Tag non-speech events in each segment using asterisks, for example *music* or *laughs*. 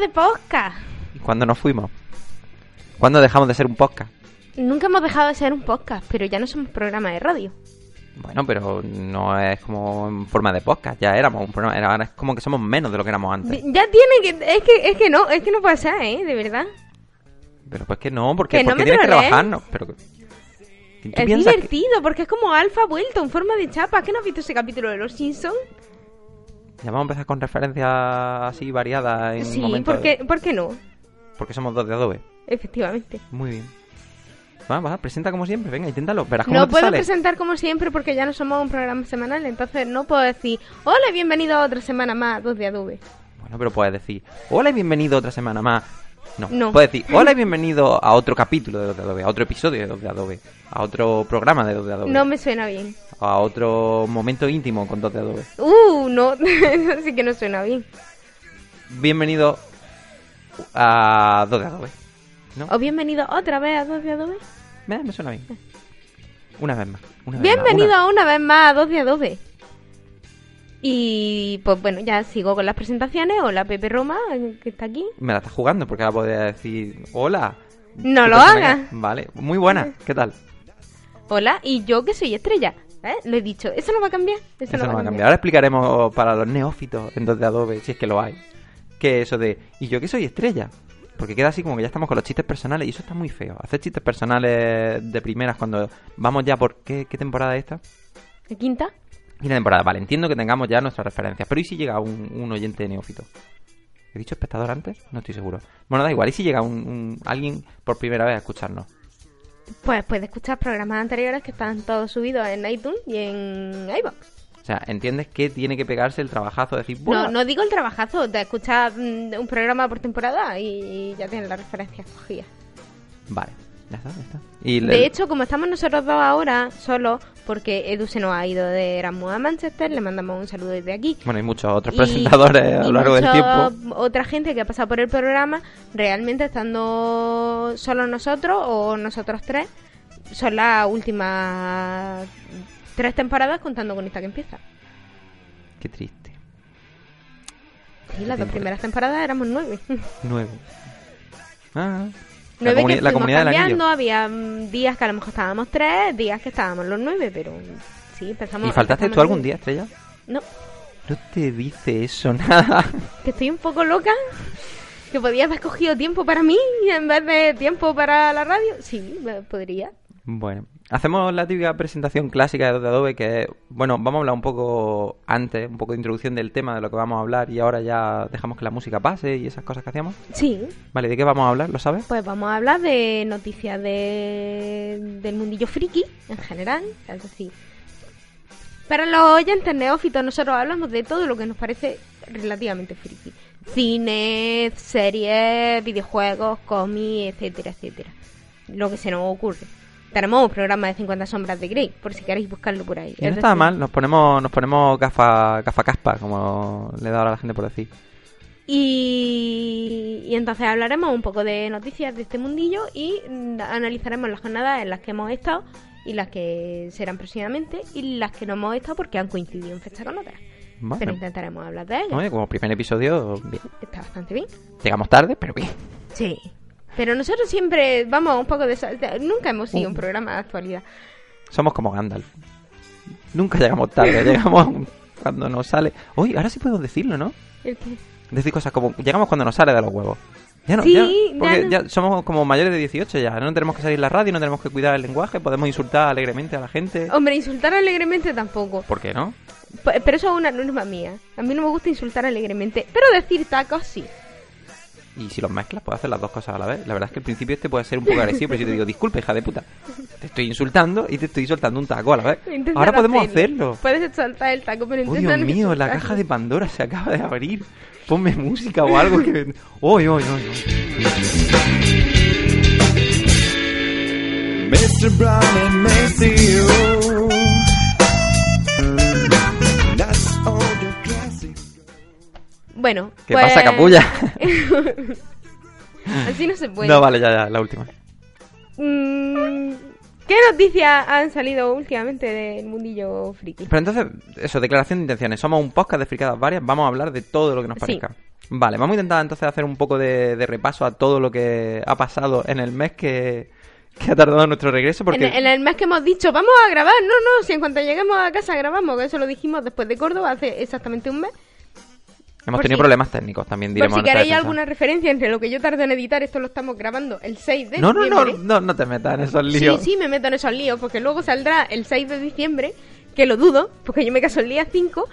de podcast. ¿Y cuándo nos fuimos? ¿Cuándo dejamos de ser un podcast? Nunca hemos dejado de ser un podcast, pero ya no somos programa de radio. Bueno, pero no es como en forma de podcast, ya éramos un programa, ahora es como que somos menos de lo que éramos antes. Ya tiene que... Es que, es que no, es que no ser, ¿eh? De verdad. Pero pues que no, porque, Que no porque me tienes que trolees. rebajarnos. Pero, que- ¿tú Es piensas que- divertido, porque es como Alfa vuelto en forma de chapa. ¿Qué no has visto ese capítulo de Los Simpsons? Ya vamos a empezar con referencias así variadas en Sí, momentos ¿por qué, ¿por qué no? porque somos dos de Adobe. Efectivamente. Muy bien. Va, va, presenta como siempre, venga, inténtalo, verás cómo No te puedo sale. presentar como siempre porque ya no somos un programa semanal, entonces no puedo decir, hola, bienvenido a otra semana más, dos de Adobe. Bueno, pero puedes decir, hola y bienvenido otra semana más. No, No. puedes decir, hola y bienvenido a otro capítulo de Dos de Adobe, a otro episodio de Dos de Adobe, a otro programa de Dos de Adobe, No me suena bien. A otro momento íntimo con Dos de Adobe. Uh, no, eso *laughs* sí que no suena bien. Bienvenido a Dos de Adobe. ¿No? O bienvenido otra vez a dos de Adobe. Me, me suena bien. Una vez más. Una vez más, Bienvenido una- una vez más a dos de Adobe. Y pues bueno, ya sigo con las presentaciones. Hola Pepe Roma, que está aquí. Me la estás jugando porque ahora podría decir, hola. No ¿Qué lo hagas. Vale, muy buena. ¿Qué tal? Hola, y yo que soy estrella. ¿Eh? Lo he dicho, eso no va a cambiar. Eso, Eso no va a cambiar. Ahora explicaremos para los neófitos en dos de Adobe, si es que lo hay, que eso de, y yo que soy estrella. Porque queda así como que ya estamos con los chistes personales y eso está muy feo. Hacer chistes personales de primeras cuando vamos ya por... ¿Qué, qué temporada es esta? ¿La quinta? Quinta temporada. Vale, entiendo que tengamos ya nuestras referencias. Pero ¿y si llega un, un oyente neófito? ¿He dicho espectador antes? No estoy seguro. Bueno, da igual. ¿Y si llega un, un- alguien por primera vez a escucharnos? Pues puedes escuchar programas anteriores que están todos subidos en iTunes y en iVoox. O sea, ¿entiendes que tiene que pegarse el trabajazo de decir... No, no digo el trabajazo, te escuchas mm, un programa por temporada y ya tienes las referencias cogidas. Vale, ya está, ya está. Y De le- hecho, como estamos nosotros dos ahora, solo porque Edu se nos ha ido de Erasmus a Manchester, le mandamos un saludo desde aquí. Bueno, hay muchos otros Y- presentadores a lo largo del tiempo. Otra gente que ha pasado por el programa, realmente estando solo nosotros o nosotros tres, son las últimas tres temporadas contando con esta que empieza. Qué triste. Y las dos primeras temporadas éramos nueve. Nuevo. Ah, la, nueve comuni- que la comunidad cambiando, había mm, días que a lo mejor estábamos tres, días que estábamos los nueve, pero mm, sí, empezamos... ¿Y faltaste tú algún día, Estrella? No, No te dice eso *laughs* nada. que estoy un poco loca. Que podías haber cogido tiempo para mí en vez de tiempo para la radio. Sí, podría. Bueno, hacemos la típica presentación clásica de Adobe que, bueno, vamos a hablar un poco antes, un poco de introducción del tema de lo que vamos a hablar y ahora ya dejamos que la música pase y esas cosas que hacíamos. Sí, Vale, ¿de qué vamos a hablar? ¿Lo sabes? pues vamos a hablar de noticias de, del mundillo friki en general. Es decir, para los oyentes neófitos, nosotros hablamos de todo lo que nos parece relativamente friki: cine, series, videojuegos, cómics, etcétera, etcétera. Lo que se nos ocurre. Tenemos un programa de 50 sombras de Grey, por si queréis buscarlo por ahí. No Es está mal, nos ponemos, nos ponemos gafa, gafa caspa, como le da ahora la gente por decir. Y, y entonces hablaremos un poco de noticias de este mundillo y analizaremos las jornadas en las que hemos estado y las que serán próximamente y las que no hemos estado porque han coincidido en fecha con otras. Bueno, Pero intentaremos hablar de ellas. oye, como primer episodio, bien. Está bastante bien. Llegamos tarde, pero bien. Sí. Pero nosotros siempre vamos un poco de... Nunca hemos sido un programa de actualidad. Somos como Gandalf. Nunca llegamos tarde, *laughs* llegamos cuando nos sale. Uy, ahora sí podemos decirlo, ¿no? El que- Decir cosas como llegamos cuando nos sale de los huevos. Ya no, Sí, ya, ya porque no. ya somos como mayores de 18 ya, no tenemos que salir la radio, no tenemos que cuidar el lenguaje, podemos insultar alegremente a la gente. Hombre, insultar alegremente tampoco. ¿Por qué no? P- Pero eso es una norma mía. A mí no me gusta insultar alegremente. Pero decir tacos sí. Y si los mezclas, puedes hacer las dos cosas a la vez. La verdad es que al principio este puede ser un poco agresivo, pero si yo te digo, disculpe, hija de puta, te estoy insultando y te estoy soltando un taco a la vez. Intenta Ahora podemos hacerlo. Puedes soltar el taco, pero Oh, Dios mío, la caja de Pandora se acaba de abrir. Ponme música o algo que... ¡Uy, uy, uy! uy. Mr. Browning may see Bueno, ¿Qué pues- pasa, capulla? *laughs* Así no se puede. No, vale, ya, ya, la última. Mm, ¿Qué noticias han salido últimamente del mundillo friki? Pero entonces, eso, declaración de intenciones. Somos un podcast de fricadas varias, vamos a hablar de todo lo que nos Sí. parezca. Vale, vamos a intentar entonces hacer un poco de, de repaso a todo lo que ha pasado en el mes que, que ha tardado nuestro regreso, porque... En, en el mes que hemos dicho, vamos a grabar. No, no, si en cuanto lleguemos a casa grabamos, que eso lo dijimos después de Córdoba hace exactamente un mes. Hemos por tenido si- problemas técnicos, también Por diremos. si en nuestra queréis alguna referencia entre lo que yo tardo en editar, esto lo estamos grabando el 6 de No, no, no, diciembre. no, no te metas en esos Sí, líos. sí, me meto en esos líos, porque luego saldrá el 6 de diciembre, que lo dudo, porque yo me caso el día 5.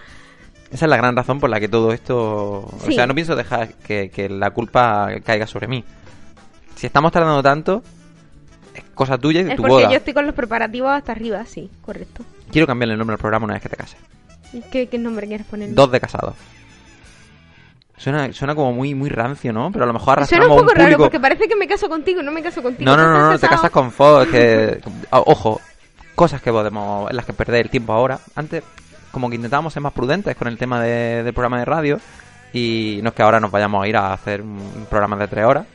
Esa es la gran razón por la que todo esto... O Sí. sea, no pienso dejar que, que la culpa caiga sobre mí. Si estamos tardando tanto, es cosa tuya y de Es tu porque boda. yo estoy con los preparativos hasta arriba, sí, correcto. Quiero cambiarle el nombre al programa una vez que te cases. ¿Y ¿Qué, qué nombre quieres poner? Dos de casados. Suena, suena como muy, muy rancio, ¿no? Pero a lo mejor Suena arrastramos un poco público... raro, porque parece que me caso contigo, no me caso contigo. No, no, no, no, te casas con Fox, que... o- Ojo, cosas que podemos... en las que perder el tiempo ahora. Antes, como que intentábamos ser más prudentes con el tema de- del programa de radio. Y no es que ahora nos vayamos a ir a hacer un un programa de tres horas.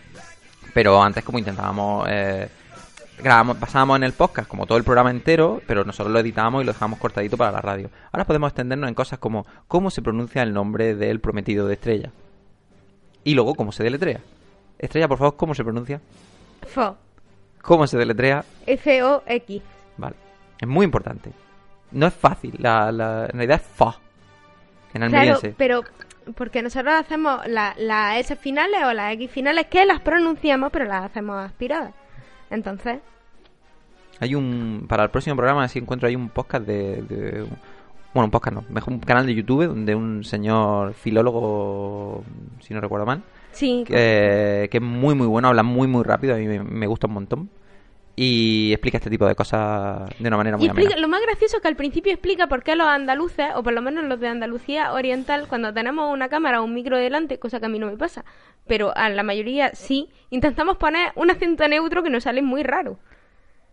Pero antes como intentábamos... Eh, grabamos, pasábamos en el podcast como todo el programa entero, pero nosotros lo editábamos y lo dejábamos cortadito para la radio. Ahora podemos extendernos en cosas como cómo se pronuncia el nombre del prometido de Estrella. Y luego cómo se deletrea. Estrella, por favor, ¿cómo se pronuncia? Fo, ¿Cómo se deletrea? F-O-X. Vale. Es muy importante. No es fácil. La, la- en realidad es fa. En Claro, pero porque nosotros hacemos la- las S finales o las X finales que las pronunciamos, pero las hacemos aspiradas. Entonces, Hay un... Para el próximo programa, si encuentro ahí un podcast de... de- bueno, un podcast no. Mejor un canal de YouTube donde un señor filólogo, si no recuerdo mal, sí. que, que es muy muy bueno, habla muy muy rápido, a mí me, me gusta un montón. Y explica este tipo de cosas de una manera muy Y explica, amena. lo más gracioso es que al principio explica por qué los andaluces, o por lo menos los de Andalucía Oriental, cuando tenemos una cámara o un micro delante, cosa que a mí no me pasa, pero a la mayoría sí, intentamos poner un acento neutro que nos sale muy raro.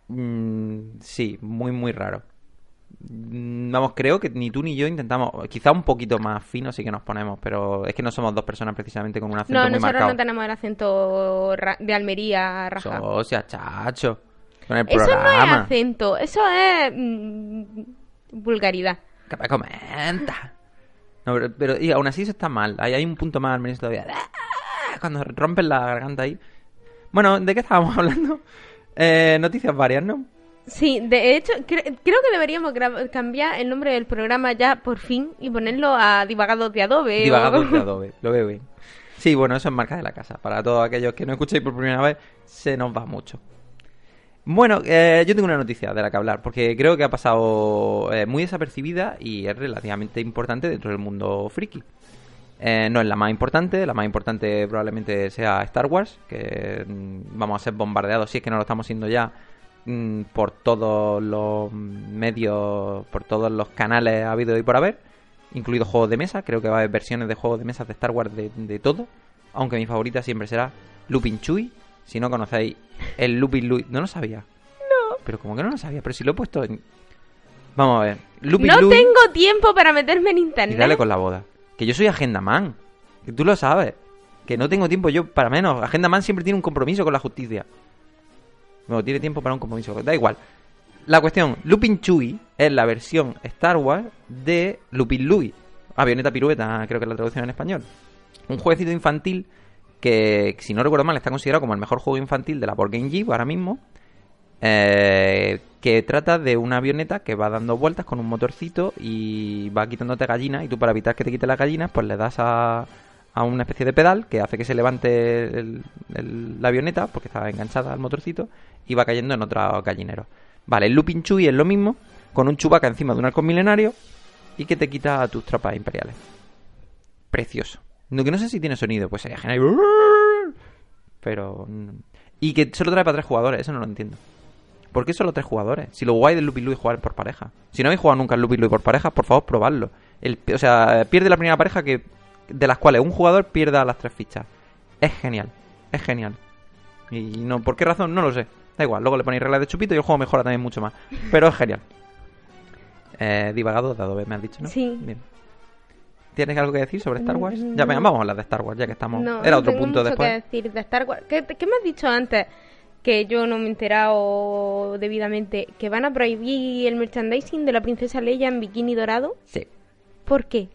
Mm, sí, muy, muy raro. Mm, Vamos, creo que ni tú ni yo intentamos, quizá un poquito más fino sí que nos ponemos, pero es que no somos dos personas precisamente con un acento No, muy nosotros marcado. no tenemos el acento de Almería rajado. Socia, chacho. Con el Eso no es acento, eso es mm, vulgaridad. Me comenta. No, pero, pero, y aún así eso está mal. Ahí hay un punto más almeriense todavía. ¡Ah! Cuando rompen la garganta ahí. Bueno, ¿de qué estábamos *laughs* hablando? Eh, noticias varias, ¿no? Sí, de hecho, cre- creo que deberíamos cambiar el nombre del programa ya por fin y ponerlo a Divagados de Adobe. o- Divagados de *laughs* Adobe, lo veo bien. Sí, bueno, eso es marca de la casa. Para todos aquellos que no escuchéis por primera vez, se nos va mucho. Bueno, eh, yo tengo una noticia de la que hablar, porque creo que ha pasado eh, muy desapercibida y es relativamente importante dentro del mundo friki. Eh, no es la más importante, la más importante probablemente sea Star Wars, que mm, vamos a ser bombardeados, si es que no lo estamos siendo ya, mm, por todos los medios, por todos los canales habido y por haber, incluidos juegos de mesa, creo que va a haber versiones de juegos de mesa de Star Wars de, de todo, aunque mi favorita siempre será Lupin Chui, si no conocéis el Lupin Lui, no lo sabía. No. Pero como que no lo sabía, pero si lo he puesto en... Vamos a ver. Lupin No tengo tiempo para meterme en y internet. dale con la boda. Que yo soy agenda man. Que tú lo sabes. Que no tengo tiempo yo para menos. Agenda man siempre tiene un compromiso con la justicia. No, tiene tiempo para un compromiso. Da igual. La cuestión, Lupin Chui es la versión Star Wars de Lupin Lui. Avioneta pirueta, creo que es la traducción en español. Un jueguecito infantil que, si no recuerdo mal, está considerado como el mejor juego infantil de la Board Game Geek ahora mismo. Eh, que trata de una avioneta que va dando vueltas con un motorcito y va quitándote gallinas y tú para evitar que te quite las gallinas pues le das a, a una especie de pedal que hace que se levante la avioneta porque está enganchada al motorcito y va cayendo en otro gallinero. Vale, el Lupin Chui es lo mismo con un chubaca encima de un halcón milenario y que te quita tus tropas imperiales. Precioso. No, que no sé si tiene sonido, pues sería genial. *laughs* Pero... mm, Y que solo trae para tres jugadores, eso no lo entiendo. ¿Por qué solo tres jugadores? Si lo guay del es jugar por pareja. Si no habéis jugado nunca al Lui por pareja, por favor, probadlo. El, o sea, pierde la primera pareja que de las cuales un jugador pierda las tres fichas. Es genial. Es genial. Y no, ¿por qué razón? No lo sé. Da igual, luego le ponéis reglas de chupito y el juego mejora también mucho más. Pero es genial. Eh, divagado de Adobe, me has dicho, ¿no? Sí. Bien. ¿Tienes algo que decir sobre Star Wars? Mm, Ya, venga, vamos a hablar de Star Wars, ya que estamos. No, Era otro tengo punto mucho después. que decir de Star Wars. ¿Qué, qué me has dicho antes? que yo no me he enterado debidamente, que van a prohibir el merchandising de la princesa Leia en bikini dorado. Sí. ¿Por qué?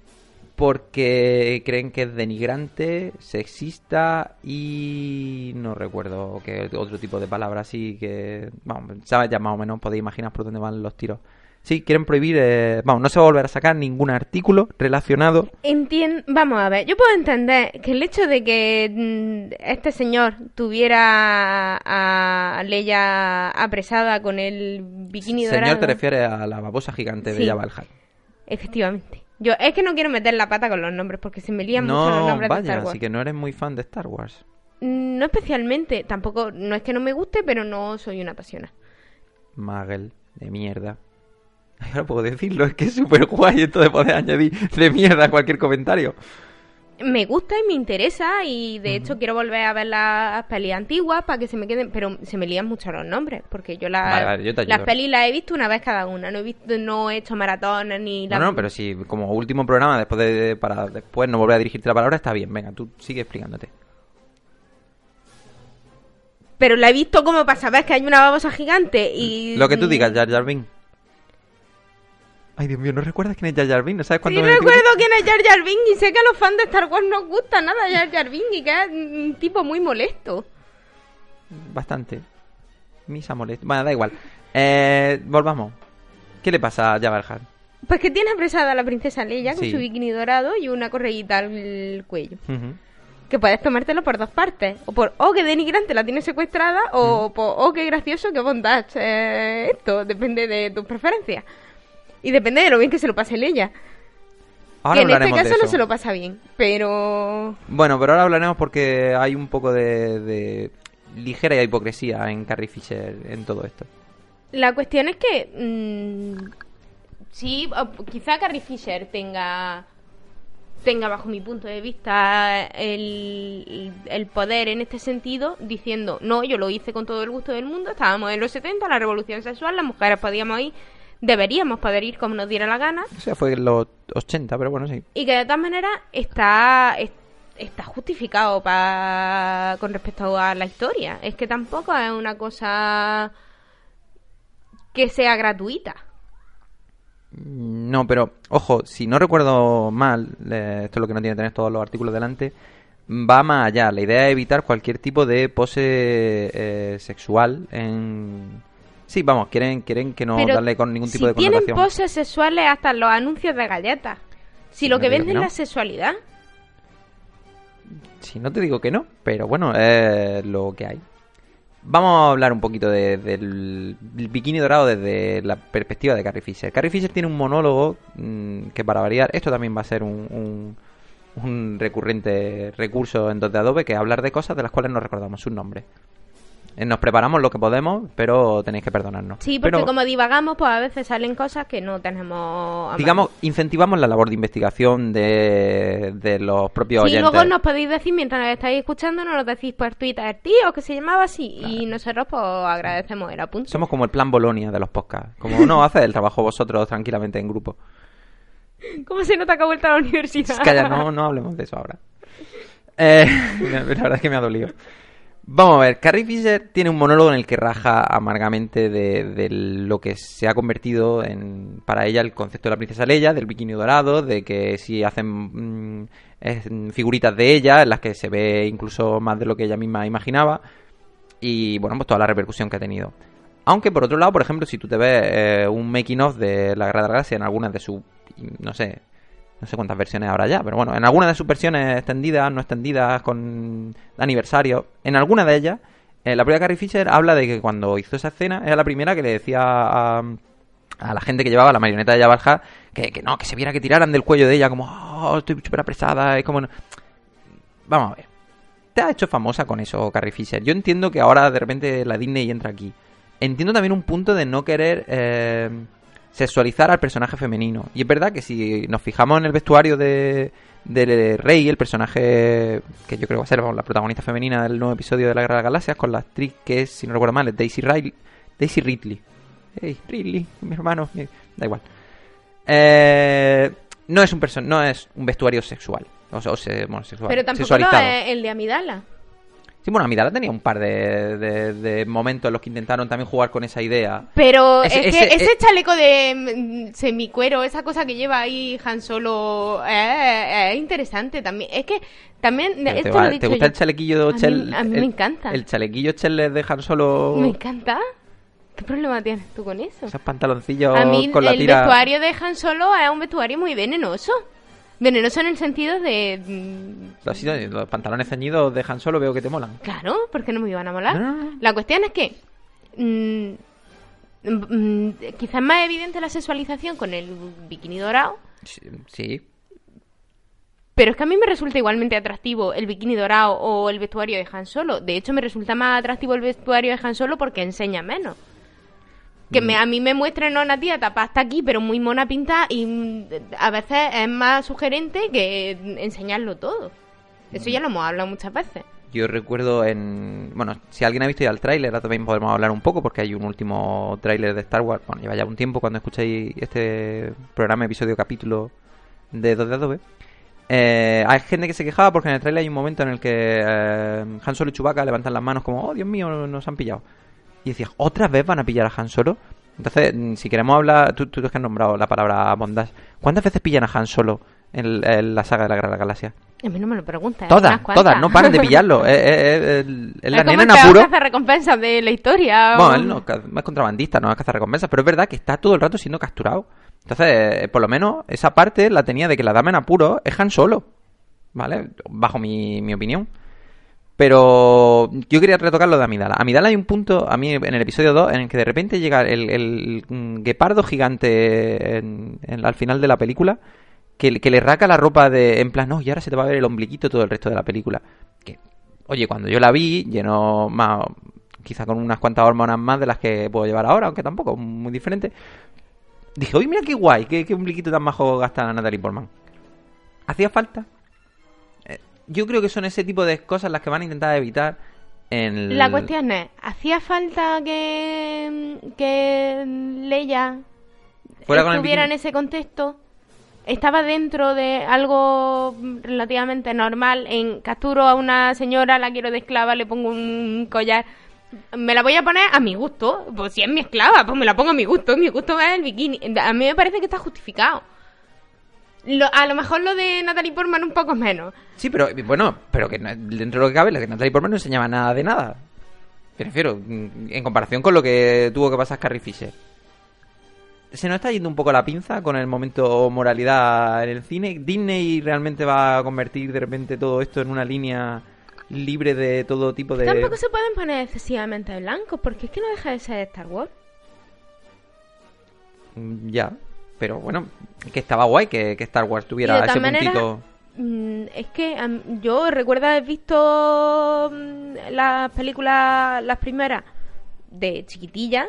Porque creen que es denigrante, sexista y no recuerdo que otro tipo de palabras así que... Vamos, sabes ya más o menos, podéis imaginar por dónde van los tiros. Sí, quieren prohibir... eh, vamos, no se va a volver a sacar ningún artículo relacionado... Entien- Vamos a ver, yo puedo entender que el hecho de que mm, este señor tuviera a Leia apresada con el bikini Señor, dorado. te refieres a la babosa gigante de Sí. El Hutt. Efectivamente. Yo es que no quiero meter la pata con los nombres porque se me lían mucho los No, nombres de vaya, Star Wars. así que no eres muy fan de Star Wars. Mm, No especialmente, tampoco, no es que no me guste, pero no soy una apasionada. Magel, de mierda. Ahora puedo decirlo, es que es súper guay esto de poder añadir de mierda a cualquier comentario. Me gusta y me interesa y de hecho quiero volver a ver las pelis antiguas para que se me queden, pero se me lían mucho los nombres porque yo, la- Vale, yo las pelis las he visto una vez cada una, no he visto, no he hecho maratones ni No, la- no, pero si como último programa, después de, para después no volver a dirigirte la palabra, está bien. Venga, tú sigue explicándote. pero la he visto como para saber que hay una babosa gigante y Lo que tú digas, Jar. Ay, Dios mío, ¿no recuerdas quién es Jar Jar Binks? ¿No sabes Sí cuánto me recuerdo quién es Jar Jar Binks y sé que a los fans de Star Wars no gusta nada Jar Jar Binks y que es un tipo muy molesto. Bastante. Misa molesta. Bueno, da igual. Eh, volvamos. ¿Qué le pasa a Hutt? Pues que tiene apresada a la princesa Leia con Sí. su bikini dorado y una correíta al cuello. Que puedes tomártelo por dos partes. O por, oh, que denigrante la tiene secuestrada, o por, oh, qué gracioso, qué bondad. Eh, esto depende de tus preferencias. Y depende de lo bien que se lo pase Leia. Ahora que en este caso no se lo pasa bien. Pero... Bueno, pero ahora hablaremos porque hay un poco de, de ligera hipocresía en Carrie Fisher en todo esto. La cuestión es que... mm, sí, quizá Carrie Fisher tenga tenga bajo mi punto de vista el, el poder en este sentido diciendo no yo lo hice con todo el gusto del mundo estábamos en los 70 la revolución sexual las mujeres podíamos ir deberíamos poder ir como nos diera la gana O sea, fue en los 80, pero bueno, sí. y que de todas maneras está es- está justificado pa- con respecto a la historia es que tampoco es una cosa que sea gratuita No, pero ojo, si no recuerdo mal, eh, esto es lo que no tiene que tener todos los artículos delante, va más allá. La idea es evitar cualquier tipo de pose eh, sexual en... Sí, vamos, quieren, quieren que no Pero darle con ningún tipo si de tienen connotación. poses sexuales hasta en los anuncios de galletas. Si lo no que venden no. es la sexualidad. Si no te digo que no, pero bueno, es lo que hay. Vamos a hablar un poquito de- del bikini dorado desde la perspectiva de Carrie Fisher. Carrie Fisher tiene un monólogo mm, que para variar, esto también va a ser un, un- un recurrente recurso en 2 de Adobe, que es hablar de cosas de las cuales no recordamos sus nombres. Eh, Nos preparamos lo que podemos, pero tenéis que perdonarnos. Sí, porque Pero- como divagamos, pues a veces salen cosas que no tenemos. a mano. Digamos, incentivamos la labor de investigación de, de los propios Sí, oyentes. luego nos podéis decir mientras nos estáis escuchando, nos lo decís por Twitter, tío, que se llamaba así. Y nosotros, pues agradecemos el apunte. Somos como el plan Bolonia de los podcasts. Como no haced el trabajo vosotros tranquilamente en grupo. *laughs* ¿Cómo se nota que ha vuelto a la universidad? Calla, no, no hablemos de eso ahora. Eh, *laughs* la verdad es que me ha dolido. Vamos a ver, Carrie Fisher tiene un monólogo en el que raja amargamente de, de lo que se ha convertido en para ella el concepto de la princesa Leia, del bikini dorado, de que si hacen mm, es- figuritas de ella, en las que se ve incluso más de lo que ella misma imaginaba, y bueno, pues toda la repercusión que ha tenido. Aunque por otro lado, por ejemplo, si tú te ves eh, un making of de la Guerra de la Galaxia en algunas de sus, no sé, no sé cuántas versiones habrá ya, pero bueno, en algunas de sus versiones extendidas, no extendidas, con aniversario, en alguna de ellas, eh, la propia Carrie Fisher habla de que cuando hizo esa escena, era la primera que le decía a, a la gente que llevaba la marioneta de Hutt que, no, que se viera que tiraran del cuello de ella, como, oh, estoy súper apresada, es como... no". Vamos a ver. Te ha hecho famosa con eso, Carrie Fisher. Yo entiendo que ahora de repente la Disney entra aquí. Entiendo también un punto de no querer eh, sexualizar al personaje femenino. Y es verdad que si nos fijamos en el vestuario de, de Rey, el personaje que yo creo va a ser vamos, la protagonista femenina del nuevo episodio de la Guerra de las Galaxias, con la actriz que es, si no recuerdo mal, es Daisy, Riley, Daisy Ridley. Hey, Ridley, mi hermano, mi- da igual. Eh, no es un perso- no es un vestuario sexual. O sea, o sea, bueno, sexual. Pero tampoco es el de Amidala. Sí, bueno, Amidala tenía un par de, de- de momentos en los que intentaron también jugar con esa idea. Pero es que ese- ese, eh- chaleco de mm, semicuero, esa cosa que lleva ahí Han Solo, eh, es interesante también. Es que también, esto ¿Te, lo he te dicho gusta yo. el chalequillo A mí- Chel- a mí me encanta. El chalequillo Chel de dejar solo Me encanta. ¿Qué problema tienes tú con eso? esos pantaloncillos A mí con la el tira. vestuario de Han Solo es un vestuario muy venenoso. Venenoso en el sentido de... mm, Los, los pantalones ceñidos de Han Solo veo que te molan. Claro, porque no me iban a molar. La cuestión es que mm, mm, quizás más evidente la sexualización con el bikini dorado, Sí, sí. pero es que a mí me resulta igualmente atractivo el bikini dorado o el vestuario de Han Solo. De hecho, me resulta más atractivo el vestuario de Han Solo porque enseña menos. Que me, a mí me muestren una tía tapada hasta aquí, pero muy mona pinta y mm, a veces es más sugerente que enseñarlo todo. Eso ya lo hemos hablado muchas veces. Yo recuerdo en... Bueno, si alguien ha visto ya el tráiler, ahora también podemos hablar un poco, porque hay un último tráiler de Star Wars. Bueno, lleva ya un tiempo cuando escuchéis este programa, episodio, capítulo de 2 de Adobe. Eh, hay gente que se quejaba porque en el tráiler hay un momento en el que eh, Han Solo y Chewbacca levantan las manos como, oh, Dios mío, nos han pillado. Y decías, ¿otra vez van a pillar a Han Solo? Entonces, mm, si queremos hablar, tú, tú que has nombrado la palabra bondage, ¿cuántas veces pillan a Han Solo en, en la saga de la Guerra de la Galaxia? A mí no me lo preguntas. Todas, todas, no paran de pillarlo. Es, es- es- es la Es nena en apuro. cazarrecompensas de la historia. Bueno, él no, es contrabandista, no es cazarrecompensas, pero es verdad que está todo el rato siendo capturado. Entonces, eh, por lo menos, esa parte la tenía de que la dama en apuro es Han Solo. ¿Vale? Bajo mi, mi opinión. Pero yo quería retocar lo de Amidala. Amidala hay un punto, a mí en el episodio 2, en el que de repente llega el, el, guepardo gigante al final de la película, que, le raca la ropa de, en plan, no, y ahora se te va a ver el ombliquito todo el resto de la película. Que, oye, cuando yo la vi, llenó más, quizá con unas cuantas hormonas más de las que puedo llevar ahora, aunque tampoco, muy diferente. Dije, oye, mira qué guay, qué, qué ombliquito tan majo gasta Natalie Portman. ¿Hacía falta? Yo creo que son ese tipo de cosas las que van a intentar evitar en La cuestión es, ¿hacía falta que, que Leia Fuera el estuviera en ese contexto? ¿Estaba dentro de algo relativamente normal en capturo a una señora, la quiero de esclava, le pongo un collar? Me la voy a poner a mi gusto. Pues si es mi esclava, pues me la pongo a mi gusto. Mi gusto es el bikini. A mí me parece que está justificado. Lo- a lo mejor lo de Natalie Portman un poco menos. Sí, pero bueno, pero que no- dentro de lo que cabe, la que Natalie Portman no enseñaba nada de nada. Me refiero, mm, en comparación con lo que tuvo que pasar Carrie Fisher. Se nos está yendo un poco la pinza con el momento moralidad en el cine. Disney realmente va a convertir de repente todo esto en una línea libre de todo tipo de... Tampoco se pueden poner excesivamente blancos, porque es que no deja de ser Star Wars. Ya, pero bueno, que estaba guay que, que Star Wars tuviera ese puntito... Mm, es que am, yo recuerdo haber visto mm, las películas, las primeras, de chiquitilla,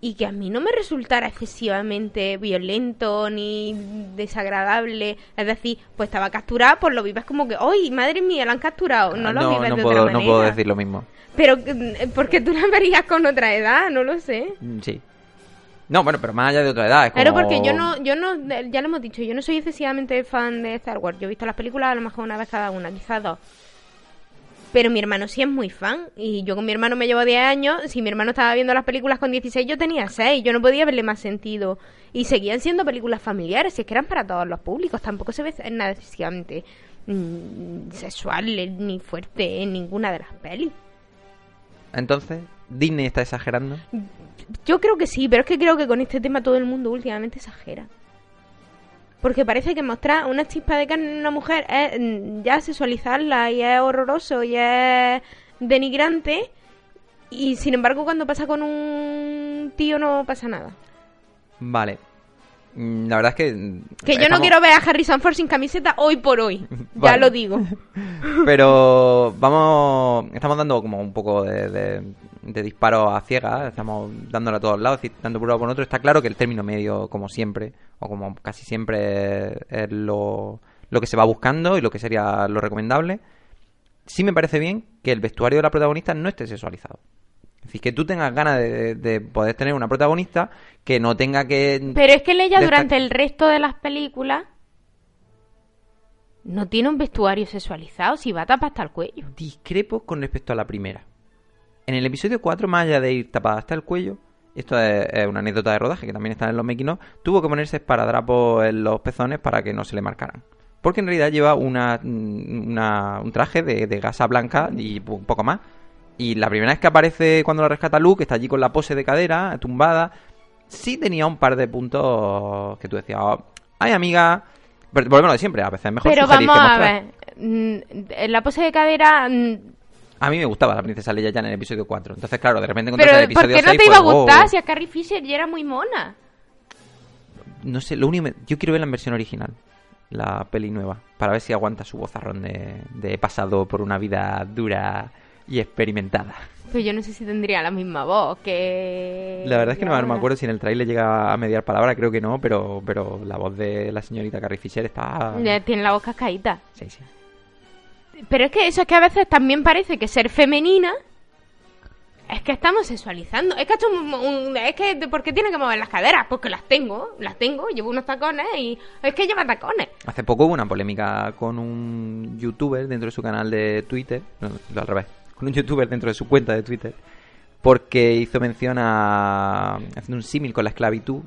y que a mí no me resultara excesivamente violento ni desagradable. Es decir, pues estaba capturada, pues lo vives como que, ¡ay, madre mía, la han capturado! No lo vives no de puedo, otra no manera. puedo decir lo mismo. Pero, mm, porque tú la verías con otra edad, no lo sé. Sí. No, bueno, pero más allá de otra edad. Es Claro, como- porque yo no, yo no, ya lo hemos dicho, yo no soy excesivamente fan de Star Wars. Yo he visto las películas a lo mejor una vez cada una, quizás dos. Pero mi hermano sí es muy fan. Y yo con mi hermano me llevo 10 años. Si mi hermano estaba viendo las películas con 16, yo tenía 6. Yo no podía verle más sentido. Y seguían siendo películas familiares. Si es que eran para todos los públicos. Tampoco se ve nada excesivamente mm, sexual ni fuerte en ninguna de las pelis. Entonces, Disney está exagerando. Yo creo que sí, pero es que creo que con este tema todo el mundo últimamente exagera. Porque parece que mostrar una chispa de carne en una mujer es mm, ya sexualizarla y es horroroso y es denigrante. Y sin embargo, cuando pasa con un tío no pasa nada. Vale. Mm, La verdad es que... mm, Que yo no quiero ver a Harrison Ford sin camiseta hoy por hoy. *laughs* Ya lo digo. *laughs* Pero vamos... Estamos dando como un poco de, de, de disparo a ciegas. Estamos dándole a todos lados, tanto por un lado por otro. Está claro que el término medio, como siempre, o como casi siempre, es lo, lo que se va buscando y lo que sería lo recomendable. Sí me parece bien que el vestuario de la protagonista no esté sexualizado. Es decir, que tú tengas ganas de, de poder tener una protagonista que no tenga que... Pero es que Leia Destac- durante el resto de las películas No tiene un vestuario sexualizado, si va tapada hasta el cuello. Discrepo con respecto a la primera. En el episodio 4, más allá de ir tapada hasta el cuello, esto es, es una anécdota de rodaje que también está en los making of, tuvo que ponerse esparadrapos en los pezones para que no se le marcaran. Porque en realidad lleva una, una- un traje de, de gasa blanca y un poco más. Y la primera vez que aparece cuando lo rescata Luke, está allí con la pose de cadera, tumbada. Sí tenía un par de puntos que tú decías, "Oh, ay amiga, pero volvemos de siempre, a veces es mejor Pero vamos que a ver. mm, la pose de cadera. A mí me gustaba la princesa Leia ya en el episodio 4. Entonces, claro, de repente Pero el ¿por episodio qué no 6 te iba a "Oh". gustar si a Carrie Fisher ya era muy mona? No sé, lo único... me- Yo quiero verla en versión original. La peli nueva. Para ver si aguanta su vozarrón de, de pasado por una vida dura y experimentada. Pues yo no sé si tendría la misma voz que. La verdad es que no, me acuerdo si en el trailer llega a mediar palabra, creo que no, pero, pero la voz de la señorita Carrie Fisher está... Tiene la voz cascadita. Sí, sí. Pero es que eso es que a veces también parece que ser femenina es que estamos sexualizando. Es que esto es, un- un- es que ¿por qué tiene que mover las caderas? Porque las tengo, las tengo, llevo unos tacones y es que lleva tacones. Hace poco hubo una polémica con un youtuber dentro de su canal de Twitter, no, al revés, con un youtuber dentro de su cuenta de Twitter, porque hizo mención a haciendo un símil con la esclavitud,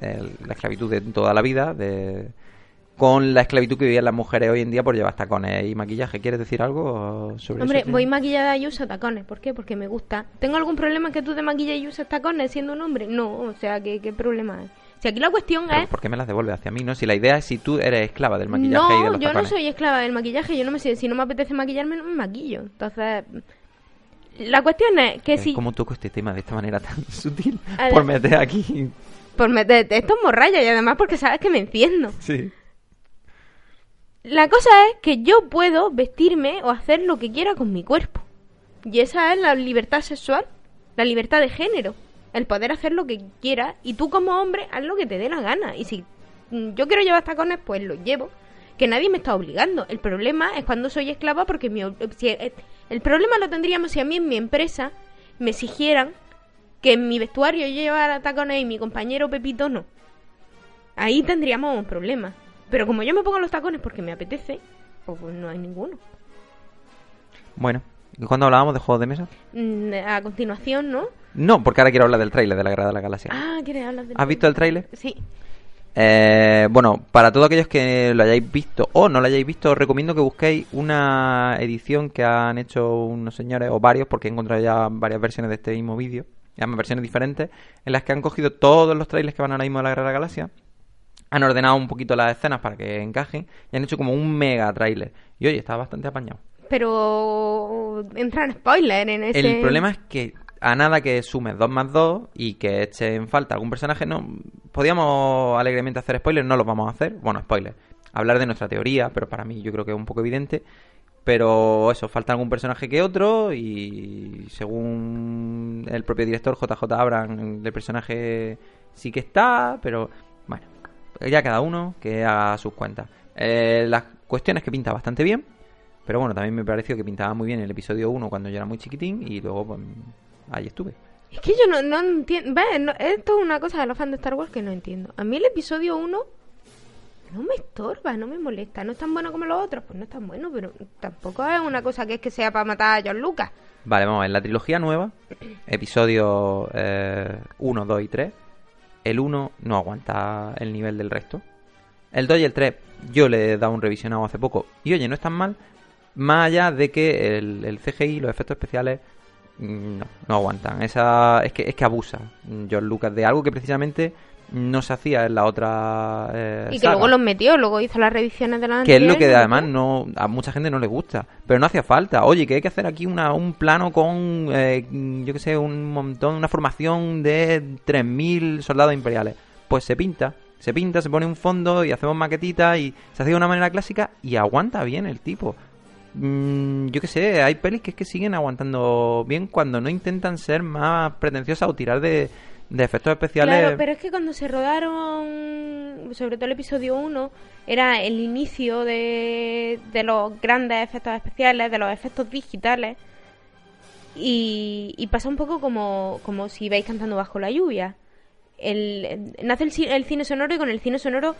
el- la esclavitud de toda la vida, de, con la esclavitud que vivían las mujeres hoy en día por llevar tacones y maquillaje. ¿Quieres decir algo sobre Hombre, eso? voy maquillada y uso tacones. ¿Por qué? Porque me gusta. ¿Tengo algún problema que tú te maquilles y uses tacones siendo un hombre? No, o sea, ¿qué, qué problema hay? Si aquí la cuestión Pero, es... ¿Por qué me las devuelves hacia mí? No, si la idea es si tú eres esclava del maquillaje y de No, los yo no tacones. soy esclava del maquillaje. Yo no me sé, si no me apetece maquillarme, no me maquillo. Entonces, la cuestión es que si... ¿Cómo toco este tema de esta manera tan *laughs* sutil? Ver. Por meter aquí. Por meter esto es morralla y además porque sabes que me enciendo. Sí. La cosa es que yo puedo vestirme o hacer lo que quiera con mi cuerpo. Y esa es la libertad sexual, la libertad de género. El poder hacer lo que quiera y tú como hombre haz lo que te dé la gana. Y si mm, yo quiero llevar tacones, pues los llevo. Que nadie me está obligando. El problema es cuando soy esclava porque mi, si- eh, el problema lo tendríamos si a mí en mi empresa me exigieran que en mi vestuario yo llevara tacones y mi compañero Pepito no. Ahí tendríamos un problema. Pero como yo me pongo los tacones porque me apetece, pues no hay ninguno. Bueno, ¿y cuándo hablábamos de juegos de mesa? Mm, A continuación, ¿no? No, porque ahora quiero hablar del tráiler de la Guerra de la Galaxia. Ah, ¿quieres hablar del ¿Has visto el tráiler? Sí. Eh, bueno, para todos aquellos que lo hayáis visto o no lo hayáis visto, os recomiendo que busquéis una edición que han hecho unos señores, o varios, porque he encontrado ya varias versiones de este mismo vídeo, además versiones diferentes, en las que han cogido todos los trailers que van ahora mismo de la Guerra de la Galaxia, han ordenado un poquito las escenas para que encajen y han hecho como un mega tráiler. Y oye, está bastante apañado. Pero entran spoilers en ese... El problema es que a nada que sumes 2 más 2 y que eche en falta algún personaje, no podíamos alegremente hacer spoilers, no los vamos a hacer. Bueno, spoilers. Hablar de nuestra teoría, pero para mí yo creo que es un poco evidente. Pero eso, falta algún personaje que otro y según el propio director JJ Abrams, el personaje sí que está, pero ya cada uno que haga sus cuentas. Eh, la cuestión es que pinta bastante bien, pero bueno, también me pareció que pintaba muy bien el episodio 1 cuando yo era muy chiquitín y luego pues ahí estuve. Es que yo no, no entiendo... Esto es una cosa de los fans de Star Wars que no entiendo. A mí el episodio 1 no me estorba, no me molesta. No es tan bueno como los otros, pues no es tan bueno, pero tampoco es una cosa que es que sea para matar a John Lucas. Vale, vamos a ver, la trilogía nueva, *clears throat* episodio 1, 2 y 3, el 1 no aguanta el nivel del resto. El 2 y el 3 yo le he dado un revisionado hace poco y oye, no están mal, más allá de que el, el CGI, los efectos especiales, mm, no, no aguantan. Esa, es, que, es que abusa John Lucas de algo que precisamente no se hacía en la otra eh, Y que saga. luego los metió, luego hizo las revisiones de la Que es lo que además no a mucha gente no le gusta, pero no hacía falta. Oye, que hay que hacer aquí una, un plano con, eh, yo que sé, un montón, una formación de 3.000 soldados imperiales. Pues se pinta, se pinta, se pone un fondo y hacemos maquetitas y se hace de una manera clásica y aguanta bien el tipo. Mm, yo que sé, hay pelis que es que siguen aguantando bien cuando no intentan ser más pretenciosas o tirar de, de efectos especiales. Claro, pero es que cuando se rodaron, sobre todo el episodio 1, era el inicio de, de los grandes efectos especiales, de los efectos digitales. Y, pasa un poco como, como si vais cantando bajo la lluvia. El, nace el, el cine sonoro y con el cine sonoro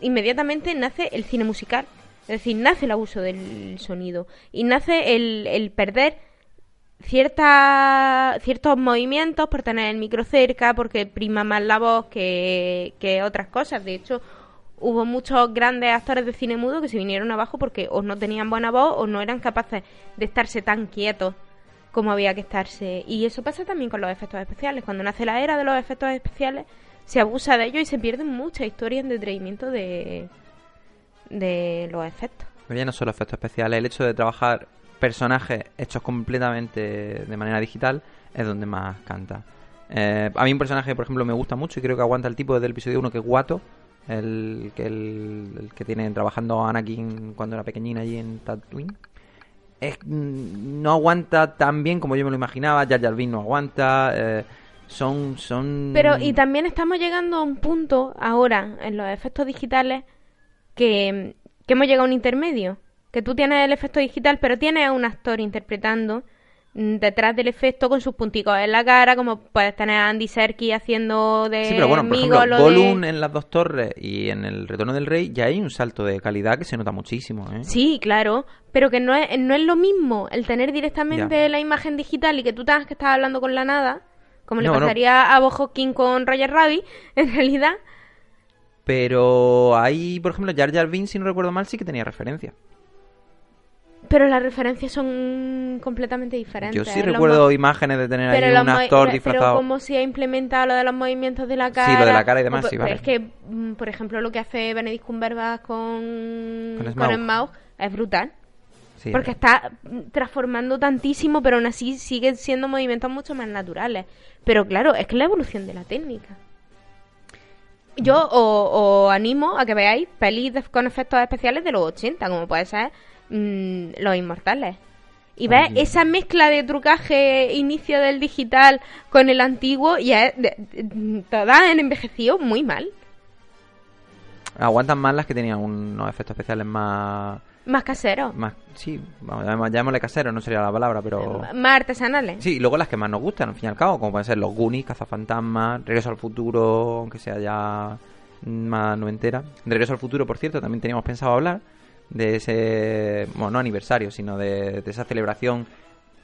inmediatamente nace el cine musical. Es decir, nace el abuso del sonido y nace el, el perder cierta, ciertos movimientos por tener el micro cerca, porque prima más la voz que, que otras cosas. De hecho, hubo muchos grandes actores de cine mudo que se vinieron abajo porque o no tenían buena voz o no eran capaces de estarse tan quietos como había que estarse. Y eso pasa también con los efectos especiales. Cuando nace la era de los efectos especiales, se abusa de ellos y se pierden muchas historias en detrimento de, de los efectos. Ya no solo efectos especiales, el hecho de trabajar personajes hechos completamente de manera digital es donde más canta. Eh, a mí un personaje, por ejemplo, me gusta mucho y creo que aguanta el tipo desde el episodio 1, que es Guato, el que, el, el que tiene trabajando Anakin cuando era pequeñina allí en Tatooine. Mm, no aguanta tan bien como yo me lo imaginaba, Jar Jar no aguanta, eh, son, son... Pero y también estamos llegando a un punto ahora en los efectos digitales que, que hemos llegado a un intermedio. Que tú tienes el efecto digital, pero tienes a un actor interpretando mm, detrás del efecto con sus punticos en la cara, como puedes tener a Andy Serkis haciendo de Sí, pero bueno, por amigo ejemplo, lo de- Gollum en las dos torres y en el Retorno del Rey ya hay un salto de calidad que se nota muchísimo, ¿eh? Sí, claro, pero que no es, no es lo mismo el tener directamente Ya. la imagen digital y que tú tengas que estar hablando con la nada, como le no. pasaría a Bob Hopkins con Roger Rabbit, *laughs* en realidad. Pero ahí, por ejemplo, Jar Jar Binks, si no recuerdo mal, sí que tenía referencia. Pero las referencias son completamente diferentes. Yo sí Los recuerdo imágenes de tener pero ahí un actor pero disfrazado. cómo se ha implementado lo de los movimientos de la cara. lo de la cara y demás, O, sí, pues vale. Es que, mm, por ejemplo, lo que hace Benedict Cumberbatch con, Con con Smaug. Es brutal. Sí. Porque está transformando tantísimo, pero aún así siguen siendo movimientos mucho más naturales. Pero claro, es que es la evolución de la técnica. Yo os animo a que veáis pelis de- con efectos especiales de los 80, como puede ser mm, Los Inmortales. Y ves Oye. esa mezcla de trucaje inicio del digital con el antiguo y es de- de- todas han envejecido muy mal. Aguantan más las que tenían unos efectos especiales más... Más caseros, más sí, vamos, llamémosle caseros, no sería la palabra, pero... más artesanales. Sí, y luego las que más nos gustan, al fin y al cabo, como pueden ser los Goonies, Cazafantasmas, Regreso al Futuro, aunque sea ya más noventera. De Regreso al Futuro, por cierto, también teníamos pensado hablar de ese, bueno, no aniversario, sino de, esa celebración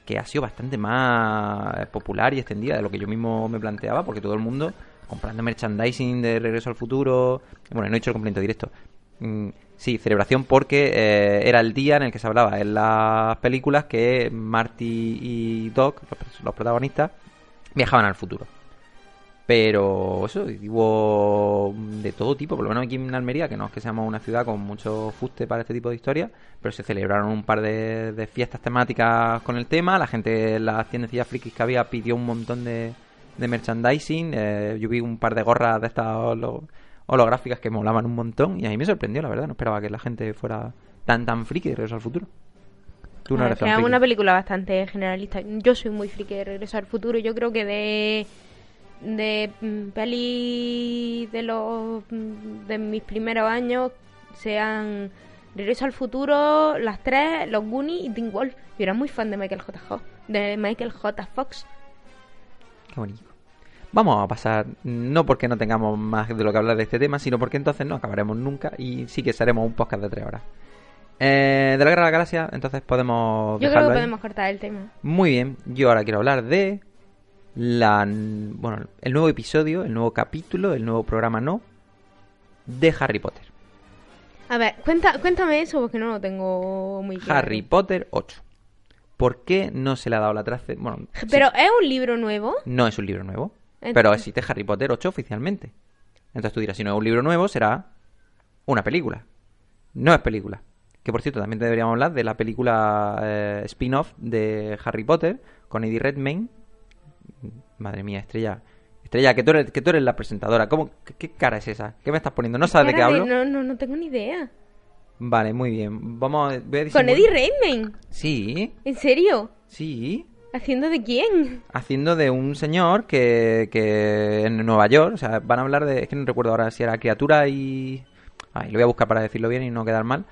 que ha sido bastante más popular y extendida de lo que yo mismo me planteaba, porque todo el mundo comprando merchandising de Regreso al Futuro. Bueno, no he hecho el complemento directo. Mm, sí, celebración porque eh, era el día en el que se hablaba en las películas que Marty y Doc, los protagonistas, viajaban al futuro. Pero eso, hubo de todo tipo, por lo menos aquí en Almería, que no es que seamos una ciudad con mucho fuste para este tipo de historias, pero se celebraron un par de, de fiestas temáticas con el tema, la gente en las tiendecillas frikis que había pidió un montón de, de merchandising, eh, yo vi un par de gorras de estas holo- holográficas que molaban un montón y a mí me sorprendió, la verdad, no esperaba que la gente fuera tan tan friki de Regreso al Futuro. Tú no Ah, eres tan friki. una película bastante generalista. Yo soy muy friki de Regreso al Futuro. Yo creo que de de mm, peli de los mm, de mis primeros años sean Regreso al Futuro, las tres, los Goonies y Teen Wolf. Yo era muy fan de Michael J. Fox, de Michael J. Fox. Qué bonito. Vamos a pasar, no porque no tengamos más de lo que hablar de este tema, sino porque entonces no acabaremos nunca y sí que seremos un podcast de tres horas. Eh, de la Guerra de la Galaxia, entonces podemos Yo creo que ahí. podemos cortar el tema. Muy bien, yo ahora quiero hablar de la, bueno, el nuevo episodio, el nuevo capítulo, el nuevo programa no de Harry Potter. A ver, cuenta, cuéntame eso porque no lo tengo muy claro. Harry Potter 8. ¿Por qué no se le ha dado la trace? Bueno, sí, Pero es un libro nuevo. no es un libro nuevo, Ent- pero existe Harry Potter 8 oficialmente. Entonces tú dirás, si no es un libro nuevo, será una película. No es película. Que por cierto, también deberíamos hablar de la película eh, spin-off de Harry Potter con Eddie Redmayne. Madre mía, Estrella. Estrella, que tú eres, que tú eres la presentadora. ¿Cómo, qué, qué cara es esa? ¿Qué me estás poniendo? ¿No sabes de qué hablo? No, no, no tengo ni idea. Vale, muy bien. Vamos a... voy a Con Eddie Redmayne. Sí, ¿En serio? sí. ¿Haciendo de quién? haciendo de un señor que, que en Nueva York, o sea, van a hablar de, es que no recuerdo ahora si era criatura y... Ay, lo voy a buscar para decirlo bien y no quedar mal,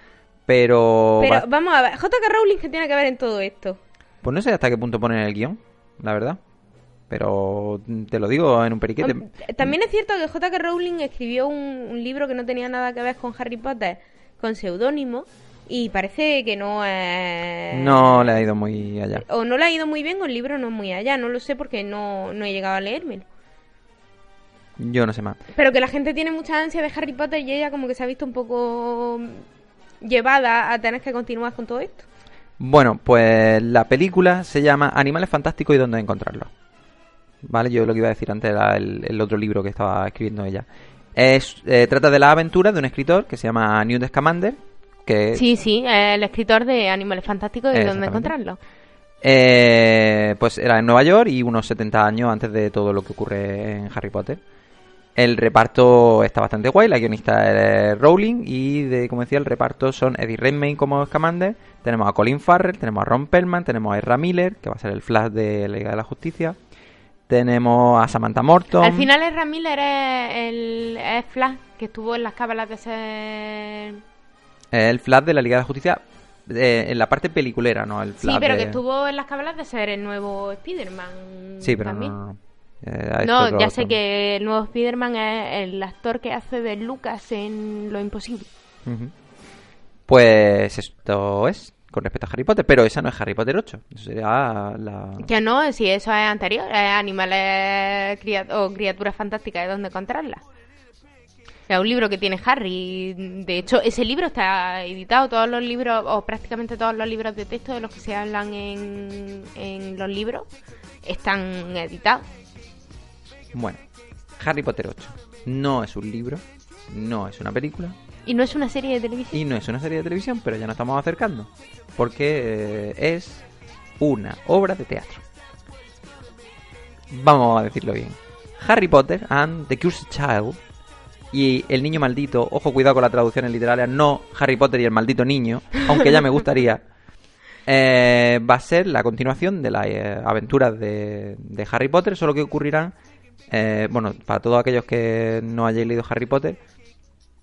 pero... Pero va- vamos a ver, J.K. Rowling, ¿qué tiene que ver en todo esto? Pues no sé hasta qué punto ponen el guion, la verdad. Pero te lo digo en un periquete. Hom- También es cierto que J.K. Rowling escribió un, un libro que no tenía nada que ver con Harry Potter, con seudónimo, Y parece que no es... No le ha ido muy allá. O no le ha ido muy bien o el libro no es muy allá. No lo sé porque no, no he llegado a leérmelo. Yo no sé más. Pero que la gente tiene mucha ansia de Harry Potter y ella como que se ha visto un poco llevada a tener que continuar con todo esto. Bueno, pues la película se llama Animales Fantásticos y dónde encontrarlos. Vale, yo lo que iba a decir antes era el, el otro libro que estaba escribiendo ella. Es, eh, trata de la aventura de un escritor que se llama Newt Scamander, que Sí, sí, el escritor de Animales Fantásticos y dónde encontrarlo. eh, pues era en Nueva York y unos 70 años antes de todo lo que ocurre en Harry Potter. El reparto está bastante guay, la guionista es Rowling y de, como decía, el reparto son Eddie Redmayne como Scamander, tenemos a Colin Farrell, tenemos a Ron Perlman, tenemos a Ezra Miller, que va a ser el Flash de la Liga de la Justicia, tenemos a Samantha Morton, Al final es Miller es el es Flash, que estuvo en las cábalas de ser... el Flash de la Liga de la Justicia eh, en la parte peliculera, ¿no? El Sí, Flash pero de- que estuvo en las cábalas de ser el nuevo Spider-Man. Sí, pero también. no, no, no. Eh, otro- ya sé que el nuevo Spider-Man es el actor que hace de Lucas en Lo Imposible. Pues esto es con respecto a Harry Potter, pero esa no es Harry Potter 8. Eso sería la. Que no, si eso es anterior, es animales cria- o criaturas fantásticas de dónde encontrarlas. Es un libro que tiene Harry. De hecho, ese libro está editado. Todos los libros, o prácticamente todos los libros de texto de los que se hablan en, en los libros, están editados. Bueno, Harry Potter 8 no es un libro, no es una película Y no es una serie de televisión. y no es una serie de televisión, pero ya nos estamos acercando. Porque eh, es una obra de teatro. Vamos a decirlo bien. Harry Potter and the Cursed Child y El Niño Maldito, ojo cuidado con la traducción en literales, no Harry Potter y el Maldito Niño, aunque ya me gustaría, *laughs* eh, va a ser la continuación de las eh, aventuras de, de Harry Potter, solo que ocurrirán, eh, bueno, para todos aquellos que no hayáis leído Harry Potter,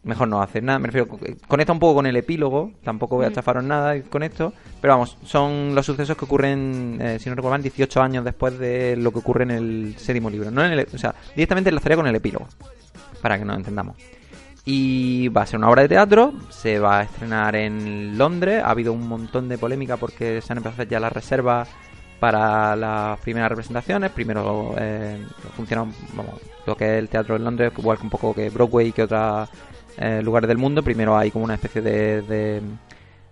mejor no hacer nada, me refiero, conecta un poco con el epílogo, tampoco voy a Mm. chafaros nada con esto, pero vamos, son los sucesos que ocurren, eh, si no recuerdo mal, 18 años después de lo que ocurre en el séptimo libro, no en el, o sea, directamente enlazaría con el epílogo, para que nos entendamos. Y va a ser una obra de teatro, se va a estrenar en Londres, ha habido un montón de polémica porque se han empezado a hacer ya las reservas para las primeras representaciones. Primero eh, funciona vamos, lo que es el teatro en Londres, igual que un poco que Broadway y que otros eh, lugares del mundo. Primero hay como una especie de, de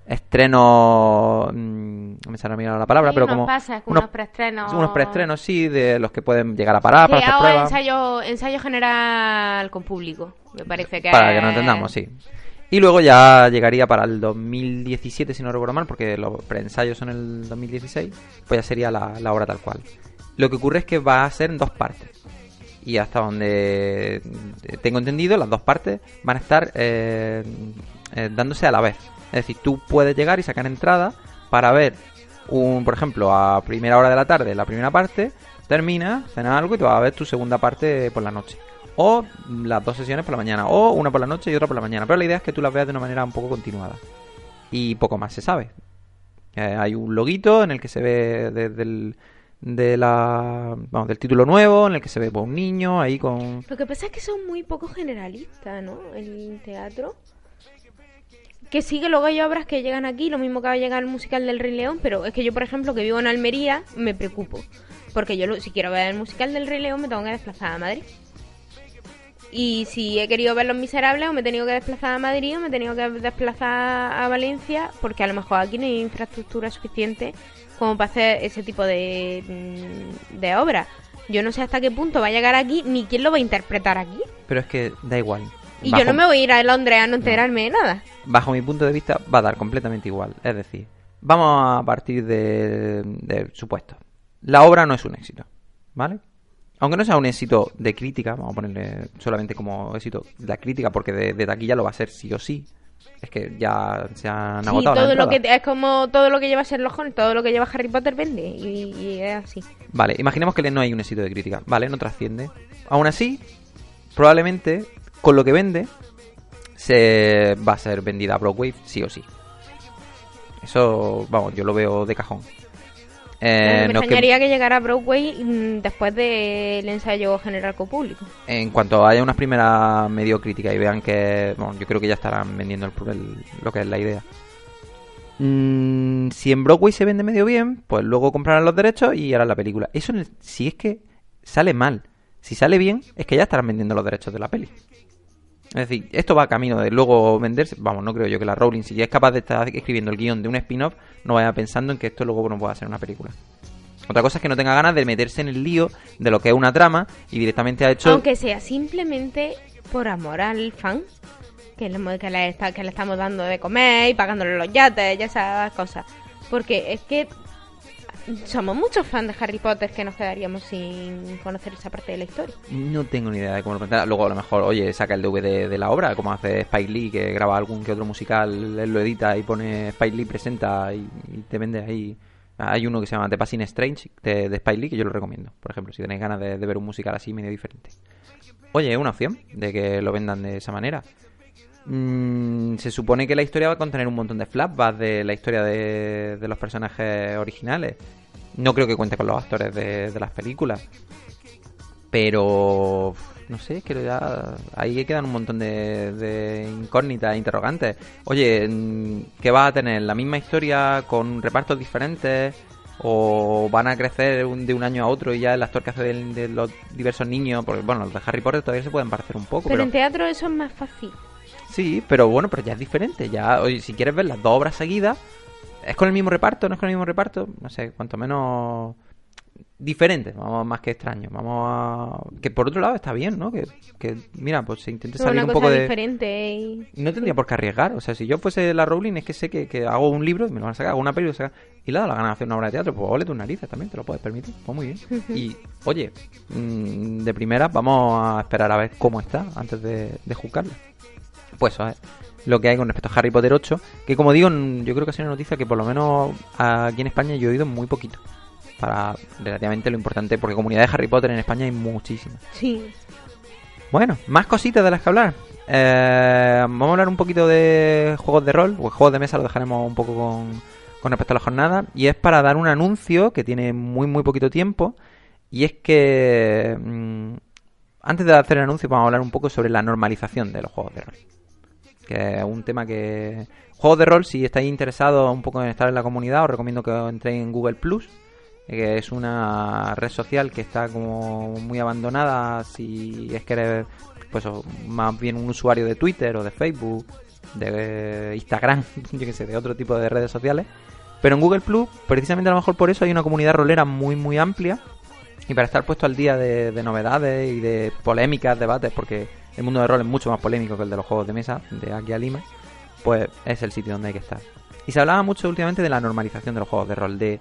estreno, mm, no me sale ahora la palabra, Sí, pero unos como pases, unos, unos preestrenos. unos preestrenos, sí, de los que pueden llegar a parar para Sí, hacer ahora pruebas. ensayo, ensayo general con público. Me parece que Para es- que nos entendamos, sí. Y luego ya llegaría para el 2017, si no recuerdo mal, porque los preensayos son el 2016, pues ya sería la, la obra tal cual. Lo que ocurre es que va a ser en dos partes. Y hasta donde tengo entendido, las dos partes van a estar eh, eh, dándose a la vez. Es decir, tú puedes llegar y sacar entrada para ver, un, por ejemplo, a primera hora de la tarde la primera parte, termina, cenas algo y te vas a ver tu segunda parte por la noche. O las dos sesiones por la mañana, o una por la noche y otra por la mañana. Pero la idea es que tú las veas de una manera un poco continuada. Y poco más se sabe. Eh, hay un loguito en el que se ve desde el de la vamos, del título nuevo en el que se ve pues, un niño ahí con Lo que pasa es que son muy poco generalistas, ¿no? El teatro. Que sí que luego hay obras que llegan aquí, lo mismo que va a llegar el musical del Rey León, pero es que yo, por ejemplo, que vivo en Almería, me preocupo. Porque yo, si quiero ver el musical del Rey León, me tengo que desplazar a Madrid. Y si he querido ver Los Miserables, o me he tenido que desplazar a Madrid, o me he tenido que desplazar a Valencia, porque a lo mejor aquí no hay infraestructura suficiente como para hacer ese tipo de, mm, de obras. Yo no sé hasta qué punto va a llegar aquí, ni quién lo va a interpretar aquí. pero es que da igual Y Bajo- yo no me voy a ir a Londres a no enterarme de nada. bajo mi punto de vista va a dar completamente igual es decir vamos a partir de, de supuesto la obra no es un éxito vale aunque no sea un éxito de crítica vamos a ponerle solamente como éxito de la crítica porque de, de taquilla lo va a ser sí o sí es que ya se han Sí, agotado todo lo que es como todo lo que lleva Sherlock Holmes, todo lo que lleva Harry Potter vende y, y es así. Vale, imaginemos que no hay un éxito de crítica, ¿vale? No trasciende. Aún así, probablemente con lo que vende se va a ser vendida a Broadway sí o sí. Eso, vamos, yo lo veo de cajón. Eh, me que- extrañaría que... llegara a Broadway mm, después del ensayo general con público. en cuanto haya unas primeras medio críticas y vean que, bueno, yo creo que ya estarán vendiendo el, el- lo que es la idea. Mm, si en Broadway se vende medio bien, pues luego comprarán los derechos y harán la película. Eso en el- si es que sale mal. Si sale bien, es que ya estarán vendiendo los derechos de la peli. Es decir, esto va camino de luego venderse. Vamos, no creo yo que la Rowling, si es capaz de estar escribiendo el guion de un spin-off, no vaya pensando en que esto luego no pueda ser una película. Otra cosa es que no tenga ganas de meterse en el lío de lo que es una trama y directamente ha hecho. Aunque sea simplemente por amor al fan, que le, que le, que le estamos dando de comer y pagándole los yates y esas cosas. Porque es que somos muchos fans de Harry Potter que nos quedaríamos sin conocer esa parte de la historia. No tengo ni idea de cómo lo plantea. Luego, a lo mejor, oye, saca el DVD de la obra, como hace Spike Lee, que graba algún que otro musical, él lo edita y pone Spike Lee presenta y, y te vende ahí. Hay uno que se llama The Passing Strange de, de Spike Lee que yo lo recomiendo, por ejemplo, si tenéis ganas de, de ver un musical así medio diferente. Oye, es una opción de que lo vendan de esa manera. Mm, se supone que la historia va a contener un montón de flashbacks de la historia de, de los personajes originales. No creo que cuente con los actores de, de las películas. Pero no sé, es que ya ahí quedan un montón de, de incógnitas, e interrogantes. Oye, mm, ¿qué va a tener? ¿La misma historia con repartos diferentes? ¿O van a crecer un- de un año a otro y ya el actor que hace de, de los diversos niños? Porque bueno, los de Harry Potter todavía se pueden parecer un poco, Pero pero... en teatro eso es más fácil. Sí, pero bueno, pero ya es diferente. Ya, oye, si quieres ver las dos obras seguidas, ¿es con el mismo reparto? ¿No es con el mismo reparto? No sé, cuanto menos diferente, vamos más que extraño. Vamos a... Que por otro lado está bien, ¿no? Que, que mira, pues se intente salir una un cosa poco de... diferente y... No tendría por qué arriesgar. O sea, si yo fuese la Rowling, es que sé que, que hago un libro y me lo van a sacar, hago una película y, sacar- y le da la gana de hacer una obra de teatro, pues ole tus narices también, te lo puedes permitir. Pues muy bien. *laughs* Y, oye, mm, de primera vamos a esperar a ver cómo está antes de, de juzgarla. Pues eso es lo que hay con respecto a Harry Potter 8, que como digo, yo creo que ha sido una noticia que por lo menos aquí en España yo he oído muy poquito. Para relativamente lo importante, porque comunidad de Harry Potter en España hay muchísimas. Sí. Bueno, más cositas de las que hablar. Eh, vamos a hablar un poquito de juegos de rol, o juegos de mesa lo dejaremos un poco con, con respecto a la jornada. Y es para dar un anuncio que tiene muy, muy poquito tiempo. Y es que mm, antes de hacer el anuncio vamos a hablar un poco sobre la normalización de los juegos de rol. Que es un tema que... Juegos de rol, si estáis interesados un poco en estar en la comunidad, os recomiendo que entréis en Google Plus que es una red social que está como muy abandonada si es que eres pues más bien un usuario de Twitter o de Facebook, de Instagram, *laughs* yo que sé, de otro tipo de redes sociales. Pero en Google Plus, precisamente a lo mejor por eso hay una comunidad rolera muy muy amplia y para estar puesto al día de novedades y de polémicas, debates, porque el mundo de rol es mucho más polémico que el de los juegos de mesa, de aquí a Lima, pues es el sitio donde hay que estar. Y se hablaba mucho últimamente de la normalización de los juegos de rol, de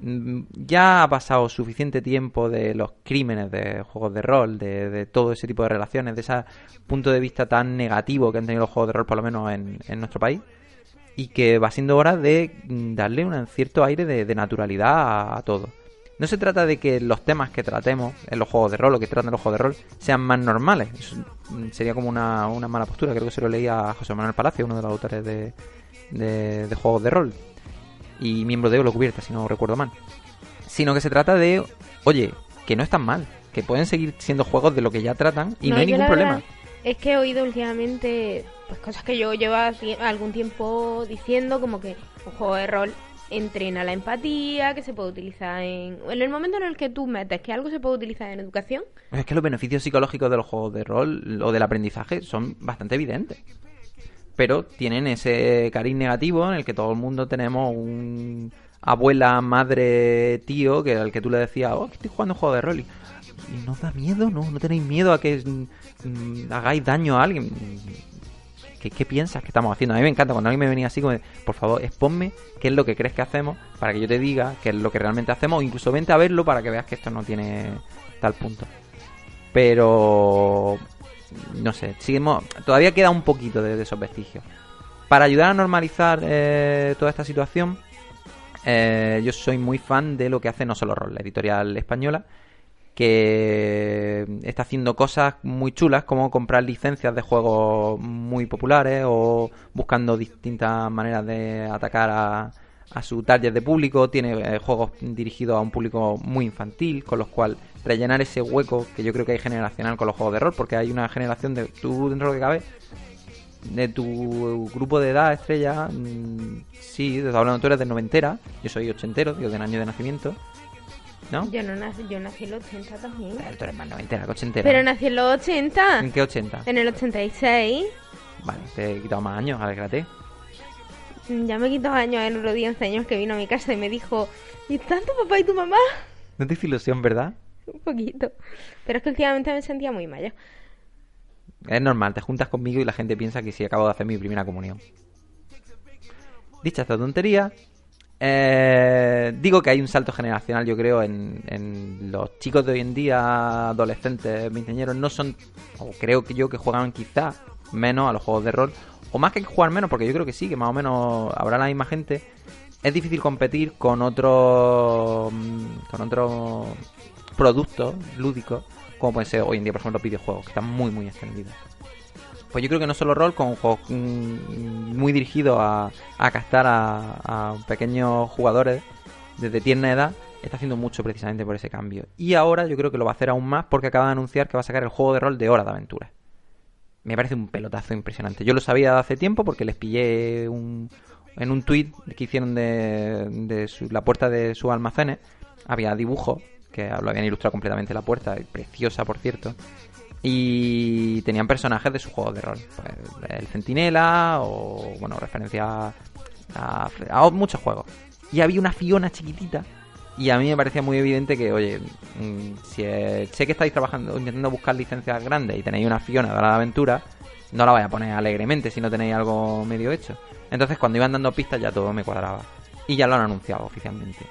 mm, ya ha pasado suficiente tiempo de los crímenes de juegos de rol, de, de todo ese tipo de relaciones, de ese punto de vista tan negativo que han tenido los juegos de rol, por lo menos en, nuestro país, y que va siendo hora de mm, darle un cierto aire de, naturalidad a todo. No se trata de que los temas que tratemos en los juegos de rol o que tratan los juegos de rol sean más normales. Eso, mm, sería como una, una mala postura. Creo que se lo leía a José Manuel Palacio, uno de los autores de, de, de juegos de rol. Y miembro de Olo Cubierta, si no recuerdo mal. Sino que se trata de, oye, que no están mal. Que pueden seguir siendo juegos de lo que ya tratan y no, hay ningún problema. Es que he oído últimamente pues cosas que yo llevo algún tiempo diciendo, como que un juego de rol entrena la empatía, que se puede utilizar en... En el momento en el que tú metes que algo se puede utilizar en educación, Es que los beneficios psicológicos de los juegos de rol o del aprendizaje son bastante evidentes. Pero tienen ese cariz negativo en el que todo el mundo tenemos un abuela, madre, tío, que al que tú le decías, oh, que estoy jugando un juego de rol. Y, ¿y no da miedo? ¿No? ¿No tenéis miedo a que mm, mm, hagáis daño a alguien? ¿Qué, ¿Qué piensas que estamos haciendo? A mí me encanta cuando alguien me venía así como, por favor, exponme qué es lo que crees que hacemos para que yo te diga qué es lo que realmente hacemos. O incluso vente a verlo para que veas que esto no tiene tal punto. Pero no sé, seguimos, todavía queda un poquito de, esos vestigios. Para ayudar a normalizar eh, toda esta situación, eh, yo soy muy fan de lo que hace No Solo Roll, la editorial española, que está haciendo cosas muy chulas como comprar licencias de juegos muy populares o buscando distintas maneras de atacar a, a su target de público. Tiene eh, juegos dirigidos a un público muy infantil, con los cuales rellenar ese hueco que yo creo que hay generacional con los juegos de rol, porque hay una generación de tú dentro de lo de tu grupo de edad, estrella, mm, sí, hablando, tú eres de noventera, yo soy ochentero, digo, del año de nacimiento, ¿no? Yo no nací, yo nací en los 80 también. Pero tú eres más noventera que ochentera. Pero nací en los 80. ¿En qué 80? En el 86. Vale, te he quitado más años, alégrate. Mm, Ya me quitó años el otro día, 11 años que vino a mi casa y me dijo, ¿y están tu papá y tu mamá? No te hizo ilusión, ¿verdad? Un poquito. Pero es que últimamente me sentía muy mayor. Es normal, te juntas conmigo y la gente piensa que sí acabo de hacer mi primera comunión. Dicha esta tontería, eh, digo que hay un salto generacional, yo creo, en, los chicos de hoy en día, adolescentes, veinteañeros, no son, o creo que yo, que juegan quizá menos a los juegos de rol, o más que jugar menos, porque yo creo que sí, que más o menos habrá la misma gente. Es difícil competir con otros mm, con otros productos lúdicos, como pueden ser hoy en día, por ejemplo, los videojuegos, que están muy, muy extendidos. Pues yo creo que no solo rol, con juegos mm, muy dirigidos a, a captar a, a pequeños jugadores desde tierna edad, está haciendo mucho precisamente por ese cambio. Y ahora yo creo que lo va a hacer aún más porque acaba de anunciar que va a sacar el juego de rol de Hora de Aventura. Me parece un pelotazo impresionante. Yo lo sabía hace tiempo porque les pillé un, en un tweet que hicieron de, de su- la puerta de sus almacenes. Había dibujos que lo habían ilustrado completamente la puerta, preciosa por cierto. Y tenían personajes de sus juegos de rol. Pues, el Centinela o, bueno, referencia a, a- muchos juegos. Y había una Fiona chiquitita. Y a mí me parecía muy evidente que, oye, mm, si eh, sé que estáis trabajando, intentando buscar licencias grandes y tenéis una Fiona de de Aventura, no la vais a poner alegremente si no tenéis algo medio hecho. Entonces, cuando iban dando pistas, ya todo me cuadraba. Y ya lo han anunciado oficialmente.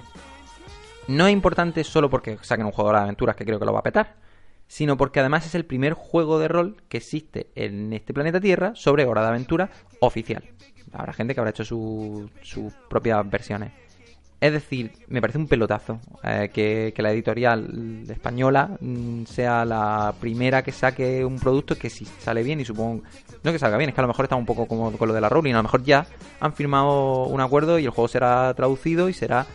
No es importante solo porque saquen un juego de aventuras que creo que lo va a petar, sino porque además es el primer juego de rol que existe en este planeta Tierra sobre Hora de Aventura oficial. Habrá gente que habrá hecho su- sus propias versiones. Es decir, me parece un pelotazo eh, que, que la editorial española mm, sea la primera que saque un producto que si sale bien y supongo... No que salga bien, es que a lo mejor está un poco como con lo de la Rowling. A lo mejor ya han firmado un acuerdo y el juego será traducido y será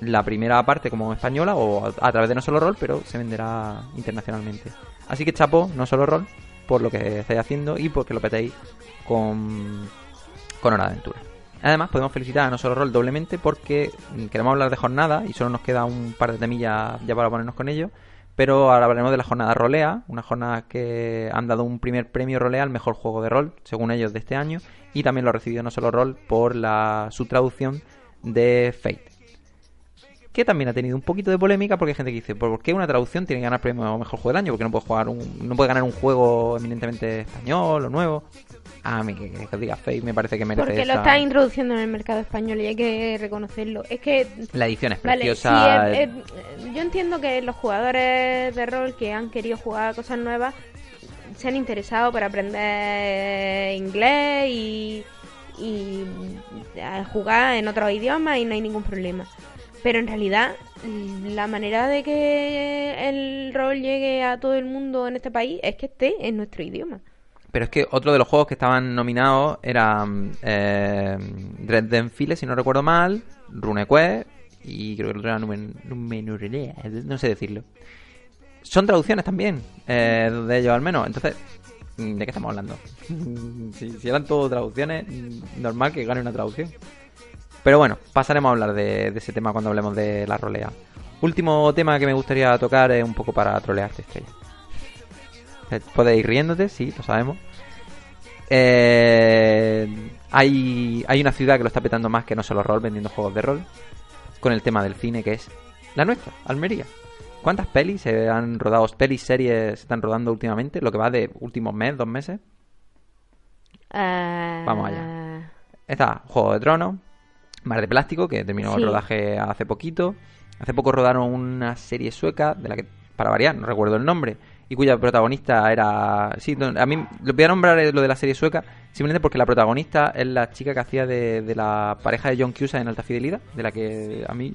la primera parte como española o a, través de No Solo Roll, pero se venderá internacionalmente. Así que chapo, No Solo Roll, por lo que estáis haciendo y porque lo petéis con, con Hora de Aventura. Además, podemos felicitar a No Solo Roll doblemente porque queremos hablar de jornada y solo nos queda un par de temillas ya para ponernos con ello. Pero ahora hablaremos de la jornada Rolea, una jornada que han dado un primer premio Rolea al mejor juego de rol, según ellos, de este año. Y también lo ha recibido No Solo Roll por la, su traducción de Fate que también ha tenido un poquito de polémica porque hay gente que dice, ¿por qué una traducción tiene que ganar premio a mejor juego del año? Porque no puede jugar un, no puede ganar un juego eminentemente español o nuevo. A mí que, que diga Fate me parece que merece Porque lo esa- está introduciendo en el mercado español y hay que reconocerlo. Es que La edición es Vale, preciosa. sí, es- es- yo entiendo que los jugadores de rol que han querido jugar cosas nuevas se han interesado por aprender inglés y, y a jugar en otros idiomas y no hay ningún problema. Pero en realidad la manera de que el rol llegue a todo el mundo en este país es que esté en nuestro idioma. Pero es que otro de los juegos que estaban nominados eran eh, Dresden Files, si no recuerdo mal, RuneQuest y creo que el otro era Numen, Numenor- no sé decirlo. Son traducciones también, eh, de ellos al menos. Entonces, ¿de qué estamos hablando? *laughs* si, si eran todo traducciones, normal que gane una traducción. Pero bueno, pasaremos a hablar de, de ese tema cuando hablemos de la rolea. Último tema que me gustaría tocar es un poco para trolearte, Estrella. Eh, Puedes ir riéndote, sí, lo sabemos. Eh, hay, hay una ciudad que lo está petando más que no solo rol, vendiendo juegos de rol, con el tema del cine, que es la nuestra, Almería. ¿Cuántas pelis se han rodado, pelis, series se están rodando últimamente? Lo que va de últimos mes, dos meses. Ah, Vamos allá. Está Juego de Tronos, Mar de Plástico, que terminó el rodaje hace poquito. Hace poco rodaron una serie sueca, de la que, para variar, no recuerdo el nombre, y cuya protagonista era... Sí, a mí lo voy a nombrar eh, lo de la serie sueca, simplemente porque la protagonista es la chica que hacía de, de la pareja de John Cusack en Alta Fidelidad, de la que a mí,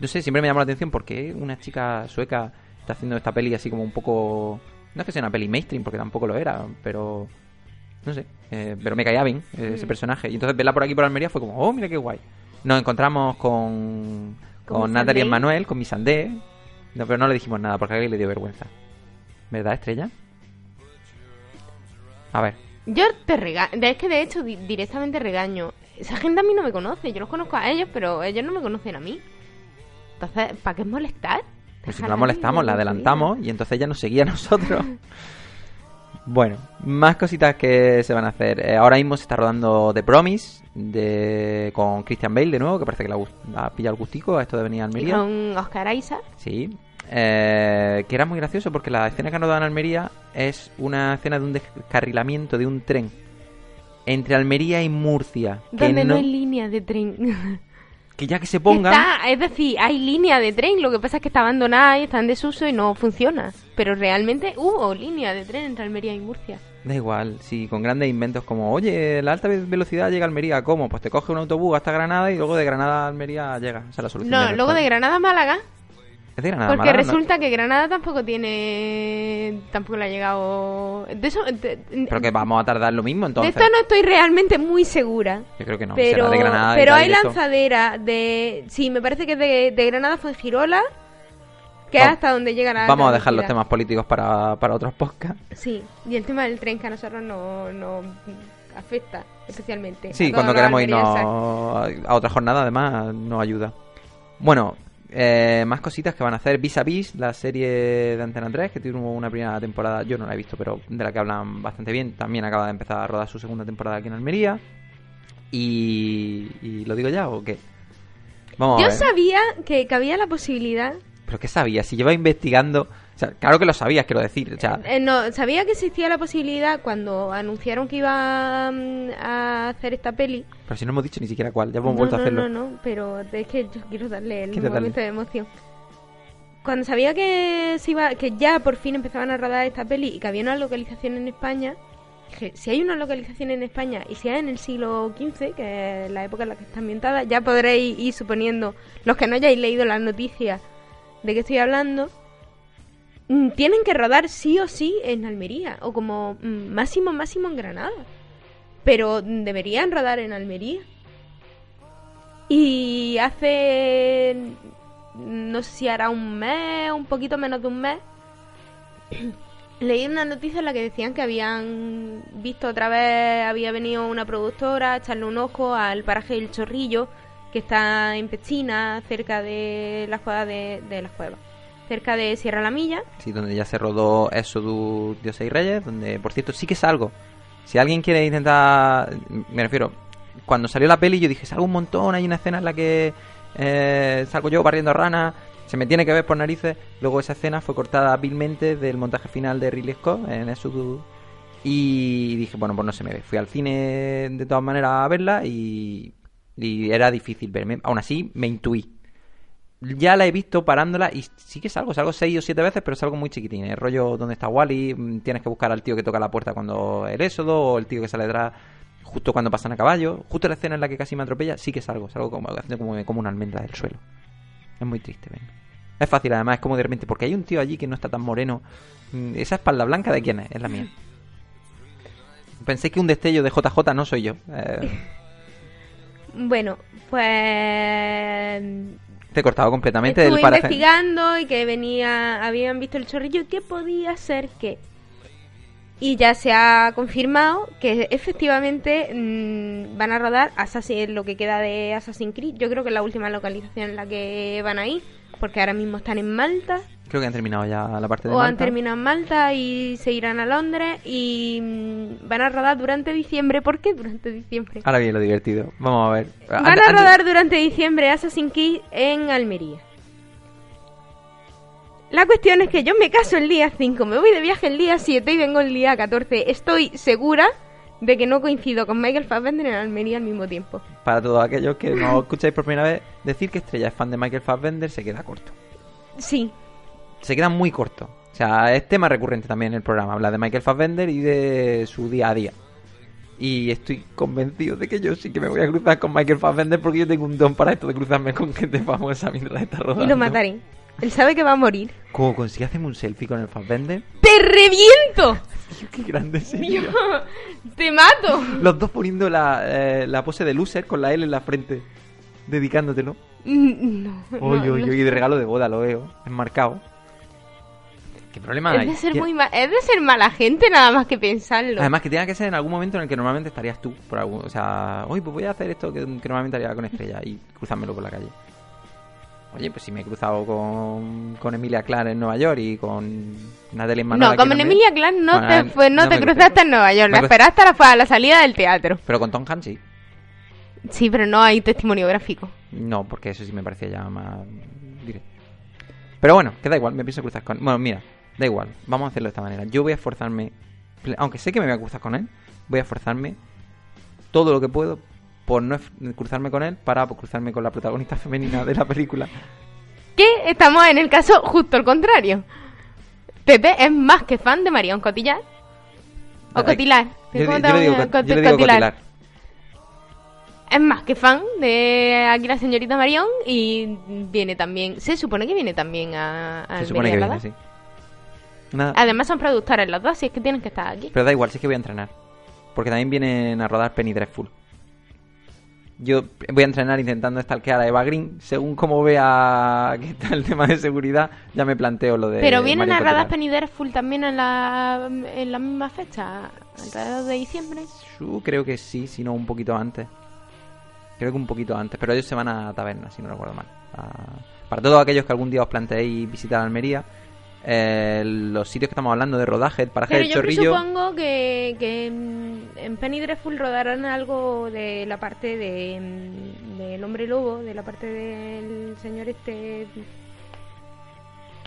no sé, siempre me llamó la atención porque una chica sueca está haciendo esta peli así como un poco... No es que sea una peli mainstream, porque tampoco lo era, pero... No sé, eh, pero me caía bien eh, ese Mm. personaje. Y entonces verla por aquí por Almería fue como, oh, mira qué guay. Nos encontramos con, Con con Natalie Sandé. Manuel, con mi Sandé. No, pero no le dijimos nada porque a alguien le dio vergüenza. ¿Verdad, Estrella? A ver, Yo te regaño, es que de hecho di- directamente regaño. Esa gente a mí no me conoce, yo los conozco a ellos, pero ellos no me conocen a mí. Entonces, ¿para qué molestar? Pues si no la molestamos, la adelantamos y entonces ella nos seguía a nosotros. *laughs* Bueno, más cositas que se van a hacer. Eh, ahora mismo se está rodando The Promise de, con Christian Bale de nuevo, que parece que la, la ha pillado el gustico a esto de venir a vida. Y Almería. con Oscar Isaac. Sí. Eh, que era muy gracioso porque la escena que han rodado en Almería es una escena de un descarrilamiento de un tren entre Almería y Murcia. Que, Donde no, no- hay línea de tren. *laughs* que ya que se pongan... está, es decir, hay línea de tren, lo que pasa es que está abandonada y está en desuso y no funciona. Pero realmente hubo línea de tren entre Almería y Murcia. Da igual, si con grandes inventos como, oye, la alta ve- velocidad llega a Almería, ¿cómo? Pues te coge un autobús hasta Granada y luego de Granada a Almería llega. Esa es la solución. No, luego de. Granada a Málaga, Es de Granada, porque Málaga, ¿no? resulta que Granada tampoco tiene... Tampoco le ha llegado... De eso... de- Pero que vamos a tardar lo mismo de entonces. esto no estoy realmente muy segura. Yo creo que no, pero será de Granada. y pero hay lanzadera de... Sí, me parece que de, de Granada fue en Girola, que es hasta donde llega la Vamos a dejar los temas políticos para, para otros podcasts. Sí, y el tema del tren que a nosotros no, no afecta especialmente. Sí, cuando queremos irnos a otra jornada, además, nos ayuda. Bueno, eh, más cositas que van a hacer. Vis a Vis, la serie de Antena 3, que tuvo una primera temporada, yo no la he visto, pero de la que hablan bastante bien. También acaba de empezar a rodar su segunda temporada aquí en Almería. Y, y ¿lo digo ya o qué? Vamos a Yo ver. sabía que, que había la posibilidad... ¿Pero qué sabías? Si lleva investigando... O sea, claro que lo sabías, quiero decir. O sea, eh, no, sabía que existía la posibilidad cuando anunciaron que iban a hacer esta peli. pero si no hemos dicho ni siquiera cuál, ya hemos no, vuelto no, a hacerlo. No, no, pero es que yo quiero darle el ¿Quieres momento darle? de emoción. Cuando sabía que se iba, que ya por fin empezaban a rodar esta peli y que había una localización en España, dije, si hay una localización en España y si es en el siglo XV, que es la época en la que está ambientada, ya podréis ir suponiendo, los que no hayáis leído las noticias de qué estoy hablando, mm, tienen que rodar sí o sí en Almería, o como mm, máximo, máximo en Granada. Pero mm, deberían rodar en Almería. Y hace, no sé si hará un mes, un poquito menos de un mes, *clears throat* leí una noticia en la que decían que habían visto otra vez, había venido una productora a echarle un ojo al paraje del Chorrillo, que está en Pechina, cerca de las cuevas de, de las cuevas, cerca de Sierra La Milla. Sí, donde ya se rodó Exodus Dioses y Reyes, donde, por cierto, sí que salgo. Si alguien quiere intentar... Me refiero, cuando salió la peli yo dije, salgo un montón, hay una escena en la que eh, salgo yo barriendo ranas, se me tiene que ver por narices. Luego esa escena fue cortada hábilmente del montaje final de Ridley Scott en Exodus. Y dije, bueno, pues no se me ve. Fui al cine de todas maneras a verla y, y era difícil verme. Aún así, me intuí ya la he visto parándola y sí que salgo, salgo seis o siete veces, pero salgo muy chiquitín. El rollo donde está Wally, mm, tienes que buscar al tío que toca la puerta cuando el éxodo, o el tío que sale detrás justo cuando pasan a caballo. Justo la escena en la que casi me atropella, sí que salgo, salgo como, como, como una almendra del suelo. Es muy triste, venga. Es fácil además, es como de repente, porque hay un tío allí que no está tan moreno. Mm, Esa espalda blanca de quién es, es la mía. Pensé que un destello de JJ no soy yo. Eh, *laughs* Bueno, pues te he cortado completamente Estuve del paraje. investigando y que venía, habían visto el chorrillo y que podía ser que. Y ya se ha confirmado que efectivamente mm, van a rodar Assassin, lo que queda de Assassin's Creed. Yo creo que es la última localización en la que van a ir, porque ahora mismo están en Malta, Creo que han terminado ya la parte de o han Malta. terminado en Malta y se irán a Londres y mm, van a rodar durante diciembre. ¿Por qué durante diciembre? Ahora viene lo divertido. Vamos a ver. Van Antes- a antes- rodar durante diciembre Assassin's Creed en Almería. La cuestión es que yo me caso el día 5, me voy de viaje el día 7 y vengo el día 14. Estoy segura de que no coincido con Michael Fassbender en Almería al mismo tiempo. Para todos aquellos que no *laughs* escucháis por primera vez, decir que Estrella es fan de Michael Fassbender se queda corto. Sí, Se queda muy corto. O sea, es tema recurrente también en el programa. Habla de Michael Fassbender y de su día a día. Y estoy convencido de que yo sí que me voy a cruzar con Michael Fassbender porque yo tengo un don para esto de cruzarme con gente famosa mientras está rodando. y lo mataré. Él sabe que va a morir. Como consigue hacerme un selfie con el Fassbender. ¡Te reviento! Qué grande sería. *laughs* ¡Te mato! Los dos poniendo la, eh, la pose de loser con la L en la frente. Dedicándotelo. Mm, No, no, Oye, oye, no. oye, de regalo de boda lo veo. Enmarcado. ¿Qué problema Es hay? de ser ¿Qué- muy ma- es de ser mala gente nada más que pensarlo. Además que tenga que ser en algún momento en el que normalmente estarías tú. Por algún, o sea, hoy pues voy a hacer esto que, que normalmente haría con Estrella y cruzármelo por la calle. Oye, pues si me he cruzado con, con Emilia Clarke en Nueva York y con Natalie Manuel no, como en Emilia Clarke no Bueno, te, fue, no no te me cruzaste crucé. en Nueva York, Me la crucé. esperaste a la, a la salida del teatro. Pero con Tom Hanks sí. Sí, pero no hay testimonio gráfico. No, porque eso sí me parecía ya más directo. Pero bueno, que da igual, me pienso cruzar con... Bueno, mira, da igual, vamos a hacerlo de esta manera. Yo voy a esforzarme, aunque sé que me voy a cruzar con él, voy a esforzarme todo lo que puedo por no cruzarme con él para cruzarme con la protagonista *laughs* femenina de la película. Que estamos en el caso justo al contrario. Pepe es más que fan de Marion Cotillar. O Cotilar. Yo, ¿Cómo yo te le digo, llamas? co- yo Cot- le digo Cotilar. cotilar. Es más que fan de aquí la señorita Marion y viene también, se supone que viene también a, a Se supone que viene, sí. Nada, Además son productores los dos, así es que tienen que estar aquí. Pero da igual, sí que voy a entrenar. Porque también vienen a rodar Penny Dreadful. Yo voy a entrenar intentando stalkear a Eva Green. Según como vea que está el tema de seguridad, ya me planteo lo de. Pero vienen Mario Cotillard. Penny Full también en la, en la misma fecha, alrededor de diciembre. Su, creo que sí, si no un poquito antes. Creo que un poquito antes. Pero ellos se van a taberna, si no recuerdo mal. A- Para todos aquellos que algún día os planteéis visitar Almería, eh, los sitios que estamos hablando de rodaje, el paraje Pero del yo chorrillo. supongo que, que en Penny Dreadful rodarán algo de la parte de mm, del hombre lobo, de la parte del señor este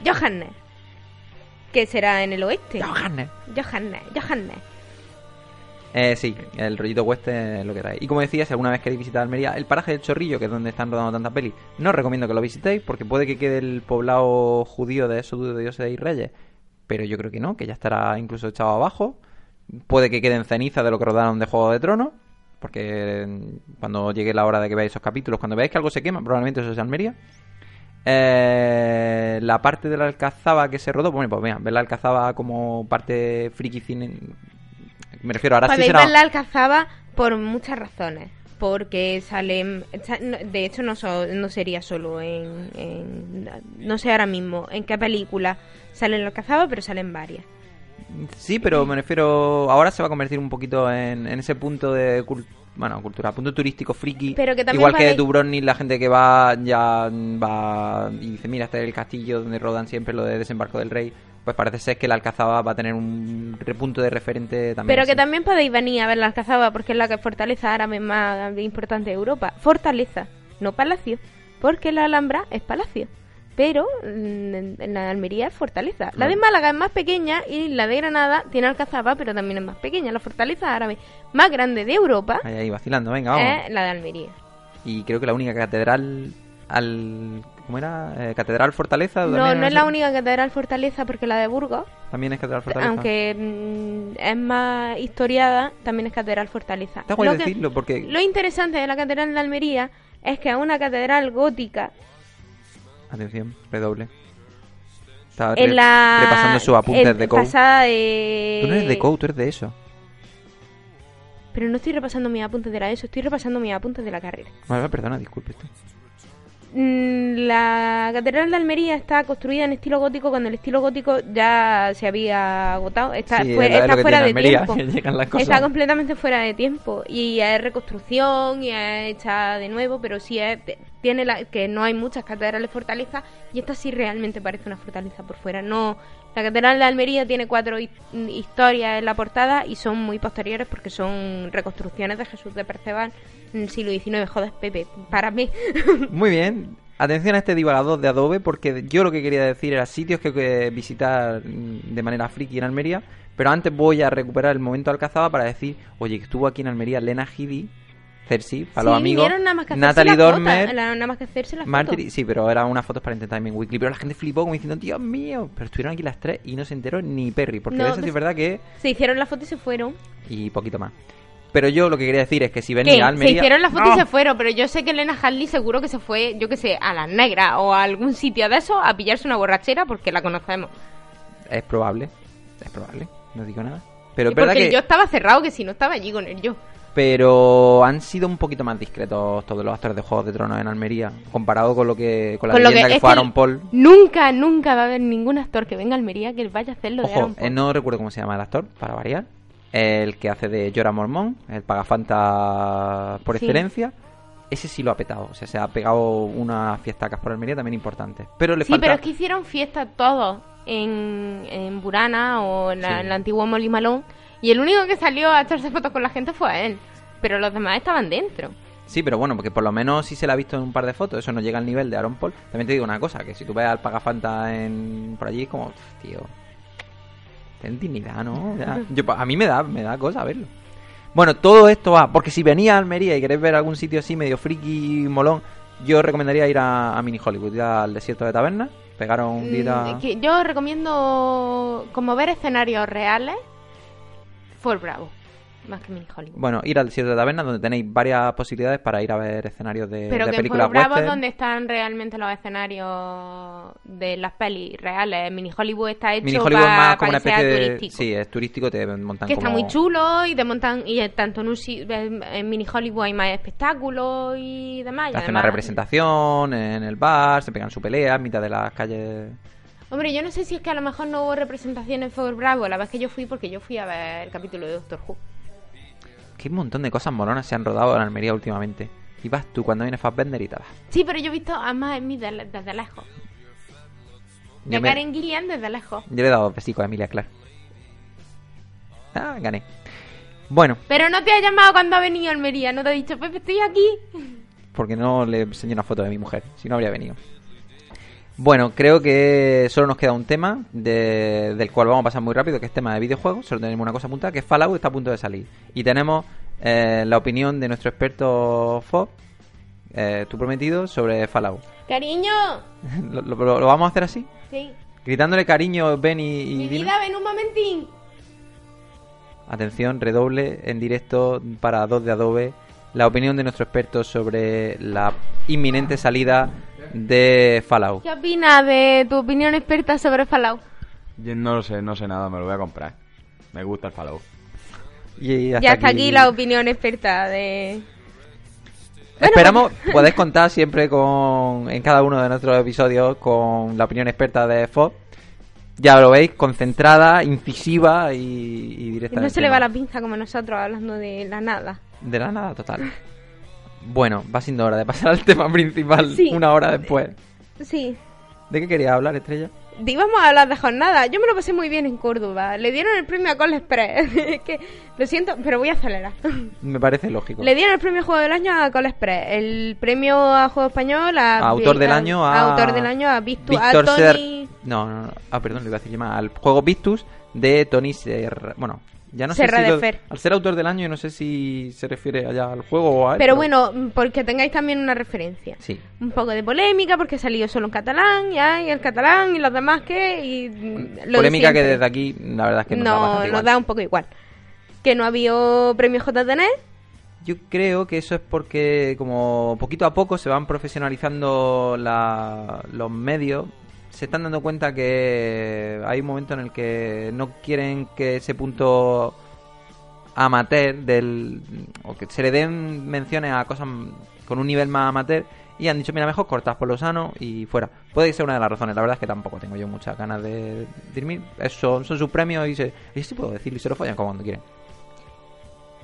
Johannes, que será en el oeste. Johannes. Johannes, Johannes. Eh, sí, el rollito western es lo que trae. Y como decía, si alguna vez queréis visitar Almería, el paraje del Chorrillo, que es donde están rodando tantas pelis, no os recomiendo que lo visitéis porque puede que quede el poblado judío de esos de dioses y reyes. Pero yo creo que no, que ya estará incluso echado abajo. Puede que quede en ceniza de lo que rodaron de Juego de Tronos. Porque mm, cuando llegue la hora de que veáis esos capítulos, cuando veáis que algo se quema, probablemente eso es Almería. Eh, la parte de la Alcazaba que se rodó, bueno, pues mira, ver la Alcazaba como parte friki. Me refiero, ahora sí Podéis será. la Alcazaba por muchas razones. Porque salen. sa- no, De hecho, no, so- no sería solo en, en- No sé ahora mismo en qué película salen la Alcazaba, pero salen varias. Sí, pero me refiero. Ahora se va a convertir un poquito en, en ese punto de. Bueno, cultura, punto turístico friki. Pero que también Igual que de Dubrovnik, la gente que va ya va y dice: Mira, este es el castillo donde rodan siempre lo de Desembarco del Rey. Pues parece ser que la Alcazaba va a tener un punto de referente también. Pero que también podéis venir a ver la Alcazaba porque es la que fortaleza árabe más importante de Europa. Fortaleza, no palacio. Porque la Alhambra es palacio. Pero mm, en, en la de Almería es fortaleza. La de Claro. Málaga es más pequeña y la de Granada tiene Alcazaba, pero también es más pequeña. La fortaleza árabe más grande de Europa Ahí, ahí, vacilando, venga, vamos. es la de Almería. Y creo que la única catedral. al ¿Cómo era? Eh, catedral Fortaleza. No, no es la única catedral fortaleza porque la de Burgos, También es catedral Fortaleza. aunque mm, es más historiada, también es catedral fortaleza. Está guay Lo que- decirlo porque. Lo interesante de la catedral de Almería es que es una catedral gótica Atención, redoble. Estaba en re- la repasando sus apuntes de code. de Tú no eres de code, tú eres de eso. pero no estoy repasando mis apuntes de la ESO estoy repasando mis apuntes de la carrera Vale, vale, perdona, disculpe esto. Mm, la catedral de Almería está construida en estilo gótico cuando el estilo gótico ya se había agotado. Está, Sí, fue- fuera de Almería, tiempo. *laughs* está completamente fuera de tiempo y es reconstrucción y es hecha de nuevo pero sí es tiene la, que no hay muchas catedrales fortalezas y esta sí realmente parece una fortaleza por fuera. No la catedral de Almería tiene cuatro hi- historias en la portada y son muy posteriores porque son reconstrucciones de Jesús de Perceval en el siglo XIX joder Pepe para mí *laughs* Muy bien. Atención a este divagador de Adobe, porque yo lo que quería decir era sitios que, que visitar de manera friki en Almería. Pero antes voy a recuperar el momento Alcazaba para decir, oye, que estuvo aquí en Almería Lena Headey, Cersei, para los amigos, vinieron nada más que hacerse Natalie la foto, Dormer, la- nada más que hacerse la foto. Marjorie, sí, pero eran unas fotos para Entertainment Weekly. Pero la gente flipó como diciendo, Dios mío, pero estuvieron aquí las tres y no se enteró ni Perry, porque No, de eso sí es verdad que... se hicieron la foto y se fueron Y poquito más. Pero yo lo que quería decir es que si venía ¿Qué? a Almería... Se hicieron la foto ¡No! y se fueron, pero yo sé que Elena Hadley seguro que se fue, yo que sé, a las negras o a algún sitio de eso a pillarse una borrachera porque la conocemos. Es probable, es probable, no digo nada. Pero es verdad porque que... yo estaba cerrado, que si no estaba allí con él yo. Pero han sido un poquito más discretos todos los actores de Juegos de Tronos en Almería, comparado con lo que con la Con leyenda que fue Aaron Paul. Nunca, nunca va a haber ningún actor que venga a Almería que vaya a hacer lo de Aaron Paul. eh, no recuerdo cómo se llama el actor, para variar. El que hace de Jorah Mormont, el pagafanta por Sí. excelencia. Ese sí lo ha petado. O sea, se ha pegado unas fiestacas por Almería también importantes. Pero le Sí, falta... pero es que hicieron fiesta todos en, en Burana o en, la, Sí. en el antiguo Molimalón. Y el único que salió a echarse fotos con la gente fue él. Pero los demás estaban dentro. Sí, pero bueno, porque por lo menos sí se la ha visto en un par de fotos. Eso no llega al nivel de Aaron Paul. También te digo una cosa, que si tú ves al pagafanta en... por allí, es como, tío... Ten dignidad, ¿no? Ya. *laughs* Yo, a mí me da, me da cosa verlo. Bueno, todo esto va, porque si venís a Almería y queréis ver algún sitio así medio friki molón, yo recomendaría ir a, a Mini Hollywood, ir al desierto de Taberna, pegaron un día... Mm, que yo recomiendo como ver escenarios reales Fort Bravo. Más que Mini Hollywood. Bueno, ir al desierto de Taberna, donde tenéis varias posibilidades para ir a ver escenarios de, Pero de que en películas Fort Bravo es donde están realmente los escenarios de las pelis reales. Mini Hollywood está hecho Mini Hollywood es para más como una especie de... turístico. Sí, es turístico, te montan que como... está muy chulo y te montan y tanto en, un, en Mini Hollywood hay más espectáculos y demás. hacen una representación en el bar, se pegan su pelea en mitad de las calles. Hombre, yo no sé si es que a lo mejor no hubo representación en Fort Bravo la vez que yo fui porque yo fui a ver el capítulo de Doctor Who. Un montón de cosas molonas se han rodado en Almería últimamente. Y vas tú cuando viene Fassbender y te vas. Sí, pero yo he visto a más en mí de- desde lejos. De Yo, me- Karen Gillian desde lejos. yo le he dado besicos a Emilia Clark. Ah, gané. Bueno, Pero no te ha llamado cuando ha venido a Almería, no te ha dicho, Pepe, estoy aquí. porque no le enseñé una foto de mi mujer, si no habría venido. Bueno, creo que solo nos queda un tema de- del cual vamos a pasar muy rápido, que es tema de videojuegos. Solo tenemos una cosa apuntada, que Fallout está a punto de salir. Y tenemos eh, la opinión de nuestro experto Fox, eh, tu prometido, sobre Fallout. Cariño. *laughs* ¿Lo, lo- lo vamos a hacer así? Sí. Gritándole cariño, ven y, y Mi vida, ven un momentín. Atención, redoble en directo para 2 de Adobe. La opinión de nuestro experto sobre la inminente salida de Fallout. ¿Qué opinas de tu opinión experta sobre Fallout? Yo no lo sé, no sé nada, me lo voy a comprar. Me gusta el Fallout. Y hasta aquí la opinión experta de... Esperamos *laughs* podéis contar siempre con en cada uno de nuestros episodios con la opinión experta de Fox. Ya lo veis, concentrada, incisiva y, y directa. No se le va la pinza como nosotros hablando de la nada. De la nada total. *laughs* Bueno, va siendo hora de pasar al tema principal Sí. una hora después. Sí. ¿De qué querías hablar, Estrella? Íbamos a hablar de jornada. Yo me lo pasé muy bien en Córdoba. Le dieron el premio a Call Express. *laughs* es que, lo siento, pero voy a acelerar. Me parece lógico. Le dieron el premio Juego del Año a Call Express. El premio a Juego Español a... A autor del año a... Autor del año a Victu, a Tony... Ser- No, no, no. Ah, perdón, le iba a decir llamar. Al juego Victus de Tony Serra... Bueno, ya no Serra sé si... de lo- Fer. Al ser autor del año, yo no sé si se refiere allá al juego o a él, Pero bueno, porque tengáis también una referencia. Sí. Un poco de polémica porque ha salido solo en catalán, ya, y el catalán y los demás que... Y mm, lo de Polémica que desde aquí, la verdad es que nos da no, bastante nos igual. da un poco igual. Que no ha habido premio JTN. Yo creo que eso es porque como poquito a poco se van profesionalizando la- los medios, se están dando cuenta que hay un momento en el que no quieren que ese punto amateur del o que se le den menciones a cosas con un nivel más amateur y han dicho mira mejor cortas por lo sano y fuera puede ser una de las razones la verdad es que tampoco tengo yo muchas ganas de dirmir eso son sus premios y se sí puedo decirlo y se lo follan como cuando quieren.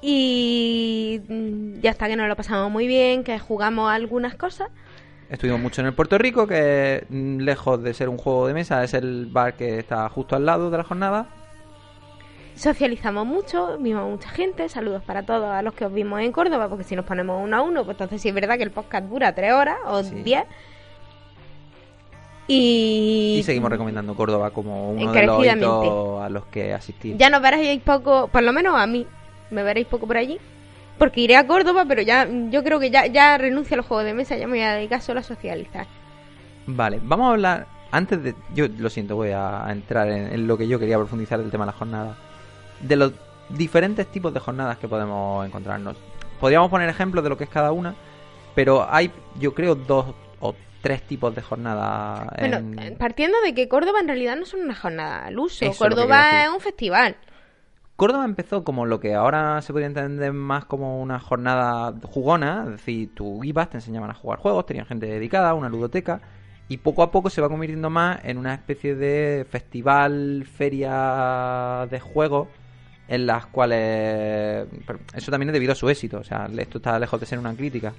Y mm, ya está que nos lo pasamos muy bien, que jugamos algunas cosas. Estuvimos mucho en el Puerto Rico, que mm, lejos de ser un juego de mesa, es el bar que está justo al lado de la jornada. Socializamos mucho, vimos mucha gente. Saludos para todos a los que os vimos en Córdoba, porque si nos ponemos uno a uno, pues entonces sí es verdad que el podcast dura tres horas o Sí. diez. Y, Y seguimos recomendando Córdoba como uno de los hitos a los que asistir. Ya nos veréis poco, por lo menos a mí, me veréis poco por allí. Porque iré a Córdoba, pero ya yo creo que ya, ya renuncio a los juegos de mesa, ya me voy a dedicar solo a socializar. Vale, vamos a hablar. Antes de. Yo lo siento, voy a entrar en, en lo que yo quería profundizar del tema de la jornada. De los diferentes tipos de jornadas que podemos encontrarnos. Podríamos poner ejemplos de lo que es cada una, pero hay, yo creo, dos o tres tipos de jornadas. Bueno, en- partiendo de que Córdoba en realidad no es una jornada al uso, Eso Córdoba es un festival. Córdoba empezó como lo que ahora se podría entender más como una jornada jugona, es decir, tú ibas, te enseñaban a jugar juegos, tenían gente dedicada, una ludoteca, y poco a poco se va convirtiendo más en una especie de festival, feria de juegos, en las cuales... Eso también es debido a su éxito, o sea, esto está lejos de ser una crítica.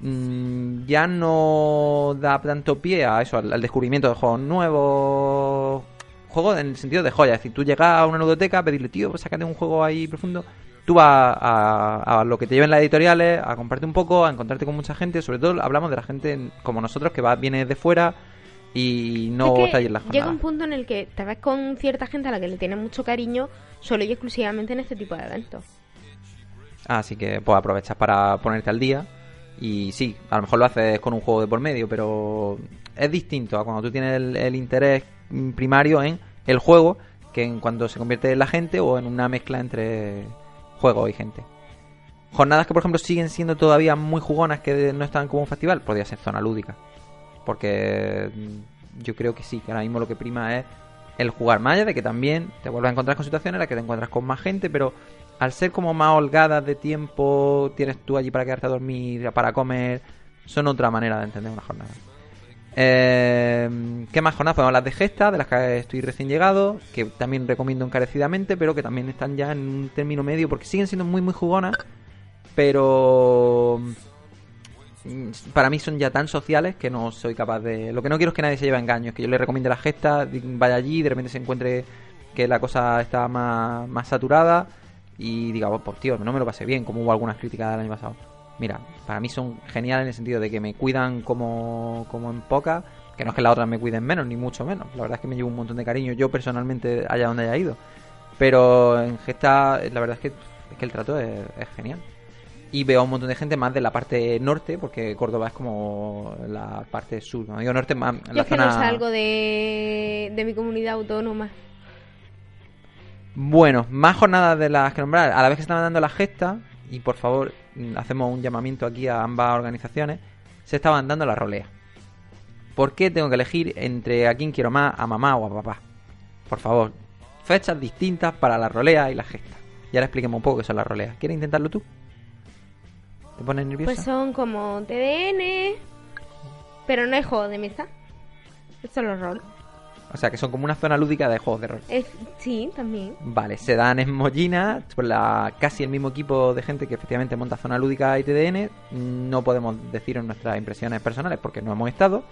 Mm, ya no da tanto pie a eso, al descubrimiento de juegos nuevos, juegos en el sentido de joya. Es decir, tú llegas a una ludoteca a pedirle, tío, pues sácate un juego ahí profundo. Tú vas a, a lo que te lleven las editoriales, a comprarte un poco, a encontrarte con mucha gente. Sobre todo hablamos de la gente como nosotros que va, viene de fuera y no Es que está ahí en la llega jornada. un punto en el que te ves con cierta gente a la que le tienes mucho cariño solo y exclusivamente en este tipo de eventos. Así que pues aprovechas para ponerte al día. Y sí, a lo mejor lo haces con un juego de por medio, pero es distinto a cuando tú tienes el, el interés primario en el juego que en cuando se convierte en la gente o en una mezcla entre juego y gente. Jornadas que, por ejemplo, siguen siendo todavía muy jugonas que no están como un festival, podría ser zona lúdica. Porque mm, yo creo que sí, que ahora mismo lo que prima es el jugar. Más allá de que también te vuelvas a encontrar con situaciones en las que te encuentras con más gente, pero al ser como más holgadas de tiempo, tienes tú allí para quedarte a dormir, para comer, son otra manera de entender una jornada. Eh, ¿Qué más jornadas? Podemos hablar de Gesta, de las que estoy recién llegado, que también recomiendo encarecidamente, pero que también están ya en un término medio, porque siguen siendo muy, muy jugonas, pero mm, para mí son ya tan sociales que no soy capaz de... Lo que no quiero es que nadie se lleve engaños, que yo le recomiende la gesta, vaya allí y de repente se encuentre que la cosa está más, más saturada y diga, pues tío, no me lo pasé bien, como hubo algunas críticas del año pasado. Mira, para mí son geniales en el sentido de que me cuidan como, como en poca, que no es que las otras me cuiden menos, ni mucho menos. La verdad es que me llevo un montón de cariño yo personalmente allá donde haya ido. Pero en Gesta, la verdad es que, es que el trato es, es genial. Y veo a un montón de gente más de la parte norte, porque Córdoba es como la parte sur. No digo norte, más Yo la es que no salgo de, de mi comunidad autónoma. Bueno, más jornadas de las que nombrar. A la vez que estaban dando las gestas, y por favor, mm, hacemos un llamamiento aquí a ambas organizaciones, se estaban dando las roleas. ¿Por qué tengo que elegir entre a quién quiero más, a mamá o a papá? Por favor, fechas distintas para las roleas y las gestas. Y ahora expliquemos un poco qué son las roleas. ¿Quieres intentarlo tú? ¿Te pones nerviosa? Pues son como TDN, pero no es juego de mesa. Es solo rol. O sea, que son como una zona lúdica de juegos de rol. Sí, también. Vale, se dan en Mollina por la, casi el mismo equipo de gente que efectivamente monta zona lúdica y TDN. No podemos deciros nuestras impresiones personales porque no hemos estado,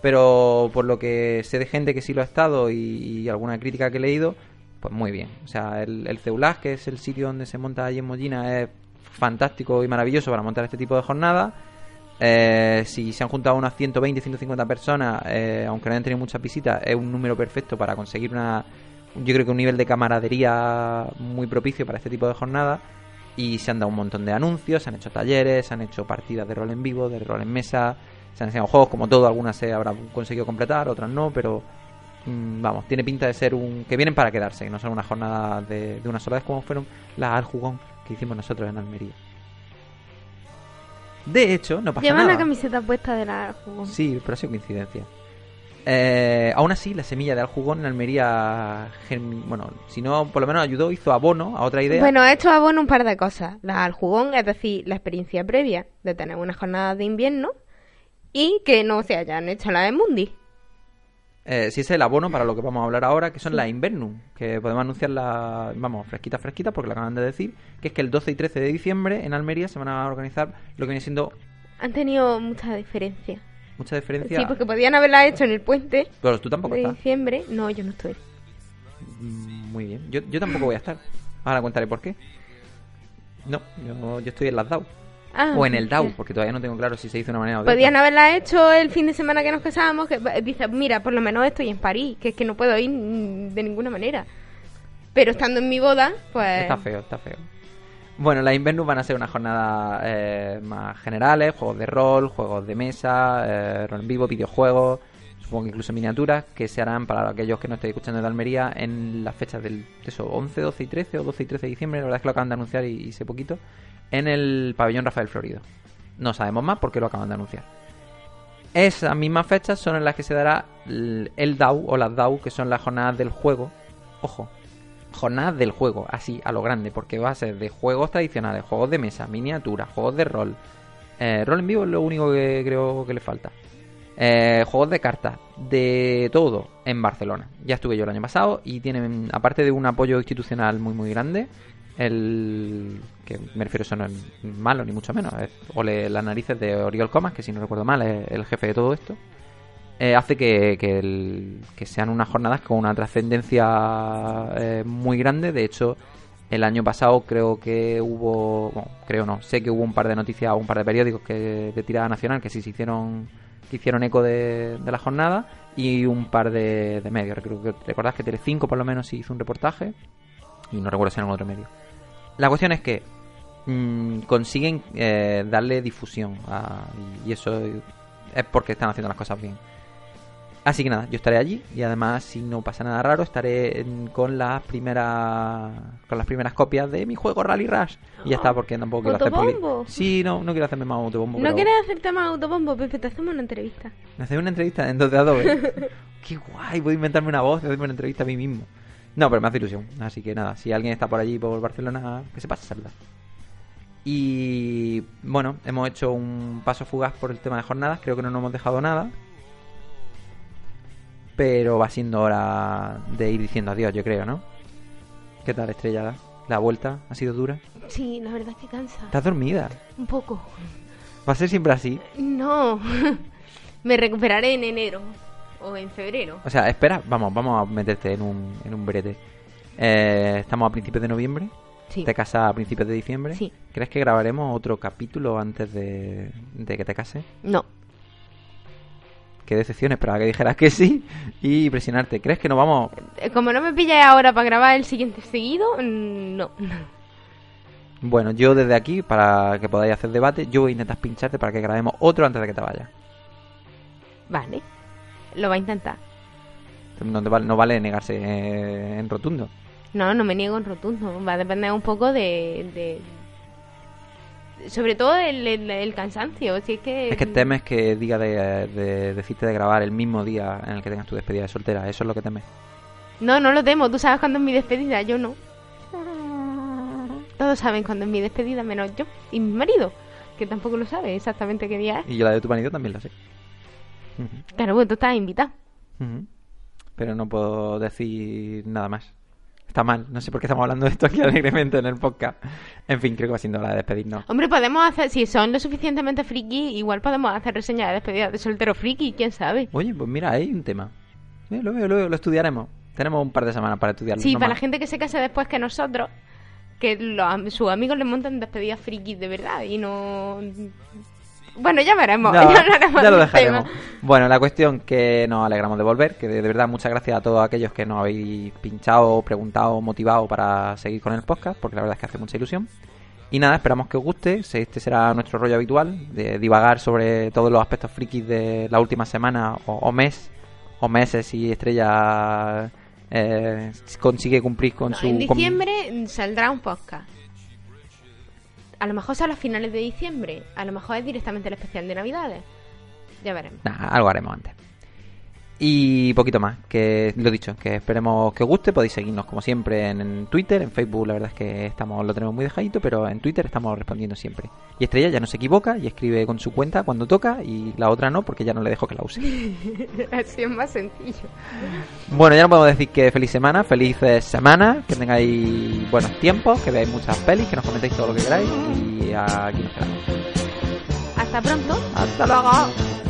pero por lo que sé de gente que sí lo ha estado y, y alguna crítica que he leído, pues muy bien. O sea, el, el Ceulas, que es el sitio donde se monta allí en Mollina, es fantástico y maravilloso para montar este tipo de jornadas. Eh, si se han juntado unas 120, 150 personas, eh, aunque no hayan tenido muchas visitas, es un número perfecto para conseguir una, yo creo que un nivel de camaradería muy propicio para este tipo de jornadas. Y se han dado un montón de anuncios, se han hecho talleres, se han hecho partidas de rol en vivo, de rol en mesa, se han enseñado juegos, como todo, algunas se habrán conseguido completar, otras no, pero mm, vamos, tiene pinta de ser un. que vienen para quedarse, que no son una jornada de, de una sola vez como fueron las al jugón que hicimos nosotros en Almería. De hecho, no pasa nada. la camiseta puesta de la jugón. Sí, pero ha sido coincidencia. Eh, aún así, la semilla de Aljugón en Almería, bueno, si no, por lo menos ayudó, hizo abono a otra idea. Bueno, esto abona un par de cosas. La al jugón, es decir, la experiencia previa de tener unas jornadas de invierno y que no se hayan hecho las de Mundi. Eh, si es el abono para lo que vamos a hablar ahora, que son las Invernum, que podemos anunciar la, vamos, fresquita, fresquita, porque lo acaban de decir, que es que el 12 y 13 de diciembre en Almería se van a organizar lo que viene siendo Han tenido mucha diferencia. mucha diferencia. Sí, porque podían haberla hecho en el puente Pero tú tampoco de estás. diciembre. No, yo no estoy. Mm, Muy bien. Yo, yo tampoco voy a estar. Ahora contaré por qué. No, yo, yo estoy en las DAO. Ah, o en el DAO, porque todavía no tengo claro si se hizo de una manera o de Podían otra. haberla hecho el fin de semana que nos casamos. Que dice, mira, por lo menos estoy en París, que es que no puedo ir de ninguna manera. Pero estando en mi boda, pues. Está feo, está feo. Bueno, las Invernus van a ser unas jornadas eh, más generales, juegos de rol, juegos de mesa, eh, rol en vivo, videojuegos, supongo que incluso miniaturas, que se harán para aquellos que no estéis escuchando de Almería en las fechas del eso, 11, 12 y 13 o 12 y 13 de diciembre, la verdad es que lo acaban de anunciar y, y sé poquito, en el pabellón Rafael Florido. No sabemos más porque lo acaban de anunciar. Esas mismas fechas son en las que se dará el el DAO o las DAO, que son las jornadas del juego. Ojo, jornadas del juego, así, a lo grande, porque va a ser de juegos tradicionales, juegos de mesa, miniaturas, juegos de rol. Eh, rol en vivo es lo único que creo que le falta. Eh, juegos de cartas, de todo en Barcelona. Ya estuve yo el año pasado y tienen, aparte de un apoyo institucional muy muy grande, el que me refiero eso no es malo ni mucho menos, es ole las narices de Oriol Comas, que si no recuerdo mal es el jefe de todo esto. eh, hace que, que, el- que sean unas jornadas con una trascendencia eh, muy grande. De hecho, el año pasado creo que hubo, bueno, creo no, sé que hubo un par de noticias o un par de periódicos que de tirada nacional que sí se hicieron que hicieron eco de, la jornada y un par de, de medios. Creo que recordás que Telecinco por lo menos hizo un reportaje y no recuerdo si en algún otro medio. La cuestión es que mm, consiguen eh, darle difusión y eso es porque están haciendo las cosas bien. Así que nada, yo estaré allí y además si no pasa nada raro estaré en- con las primeras con las primeras copias de mi juego Rally Rush y ya está porque tampoco quiero hacer ¿Autobombo? Sí, no, no quiero hacerme más autobombo. ¿No pero- quieres hacerte más autobombo, Pepe? Te hacemos una entrevista. ¿Me hacéis una entrevista en 2 de Adobe? *laughs* Qué guay, puedo inventarme una voz hacerme una entrevista a mí mismo. No, pero me hace ilusión. Así que nada, si alguien está por allí, por Barcelona, que se pase a saludar. Y bueno, hemos hecho un paso fugaz por el tema de jornadas. Creo que no nos hemos dejado nada. Pero va siendo hora de ir diciendo adiós, yo creo, ¿no? ¿Qué tal, estrellada? ¿La vuelta ha sido dura? Sí, la verdad es que cansa. ¿Estás dormida? Un poco. ¿Va a ser siempre así? No. *laughs* Me recuperaré en enero. O en febrero. O sea, espera, vamos, vamos a meterte en un, en un brete. Eh, estamos a principios de noviembre. Sí. ¿Te casas a principios de diciembre? Sí. ¿Crees que grabaremos otro capítulo antes de, de que te cases? No. Qué decepción, esperaba que dijeras que sí y presionarte. ¿Crees que nos vamos? Eh, Como no me pilláis ahora para grabar el siguiente seguido, mm, no. Bueno, yo desde aquí, para que podáis hacer debate, yo voy a intentar pincharte para que grabemos otro antes de que te vayas. Vale. Lo va a intentar. No, no vale negarse eh, en rotundo. No, no me niego en rotundo. Va a depender un poco de. de- sobre todo el, el- el cansancio. Si es que. Es que temes que diga de, de decirte de grabar el mismo día en el que tengas tu despedida de soltera. Eso es lo que temes. No, no lo temo. Tú sabes cuándo es mi despedida. Yo no. Todos saben cuándo es mi despedida, menos yo. Y mi marido. Que tampoco lo sabe exactamente qué día es. Y yo la de tu marido también lo sé. Claro, pues tú estás invitado. Pero no puedo decir nada más. Está mal. No sé por qué estamos hablando de esto aquí *laughs* alegremente en el podcast. En fin, creo que va siendo hora de despedirnos. Hombre, podemos hacer. Si son lo suficientemente friki, igual podemos hacer reseña de despedida de soltero friki. Quién sabe. Oye, pues mira, hay un tema. Eh, lo veo, lo veo, lo estudiaremos. Tenemos un par de semanas para estudiarlo. Sí, no para más. la gente que se case después que nosotros, que los sus amigos les montan despedidas frikis de verdad y no... Bueno, ya veremos. No, *laughs* ya hablaremos ya lo dejaremos. tema. Bueno, la cuestión que nos alegramos de volver, que de, de verdad muchas gracias a todos aquellos que nos habéis pinchado, preguntado, motivado para seguir con el podcast, porque la verdad es que hace mucha ilusión. Y nada, esperamos que os guste. Este será nuestro rollo habitual, de divagar sobre todos los aspectos frikis de la última semana o, o mes, o meses si Estrella eh, consigue cumplir con No, su... en con- diciembre saldrá un podcast. A lo mejor son a finales de diciembre. A lo mejor es directamente el especial de Navidades. Ya veremos. Algo haremos antes. Y poquito más, que lo dicho, que esperemos que os guste, podéis seguirnos como siempre en, en Twitter, en Facebook la verdad es que estamos lo tenemos muy dejadito, pero en Twitter estamos respondiendo siempre. Y Estrella ya no se equivoca y escribe con su cuenta cuando toca y la otra no porque ya no le dejo que la use. *laughs* Así es más sencillo. Bueno, ya no podemos decir que feliz semana, felices semanas, que tengáis buenos tiempos, que veáis muchas pelis, que nos comentéis todo lo que queráis y aquí nos quedamos. Hasta pronto. Hasta luego.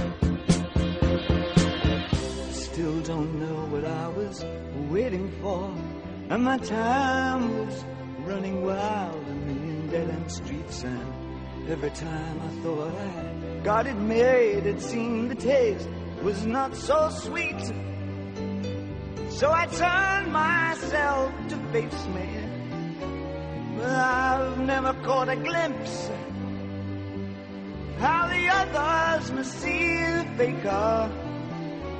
Don't know what I was waiting for. And my time was running wild million dead end streets. And every time I thought I got it made, it seemed the taste was not so sweet. So I turned myself to face me. But I've never caught a glimpse of how the others must see the faker.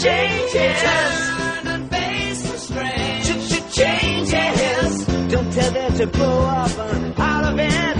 Changes. Changes. Don't tell them to blow up on all of it.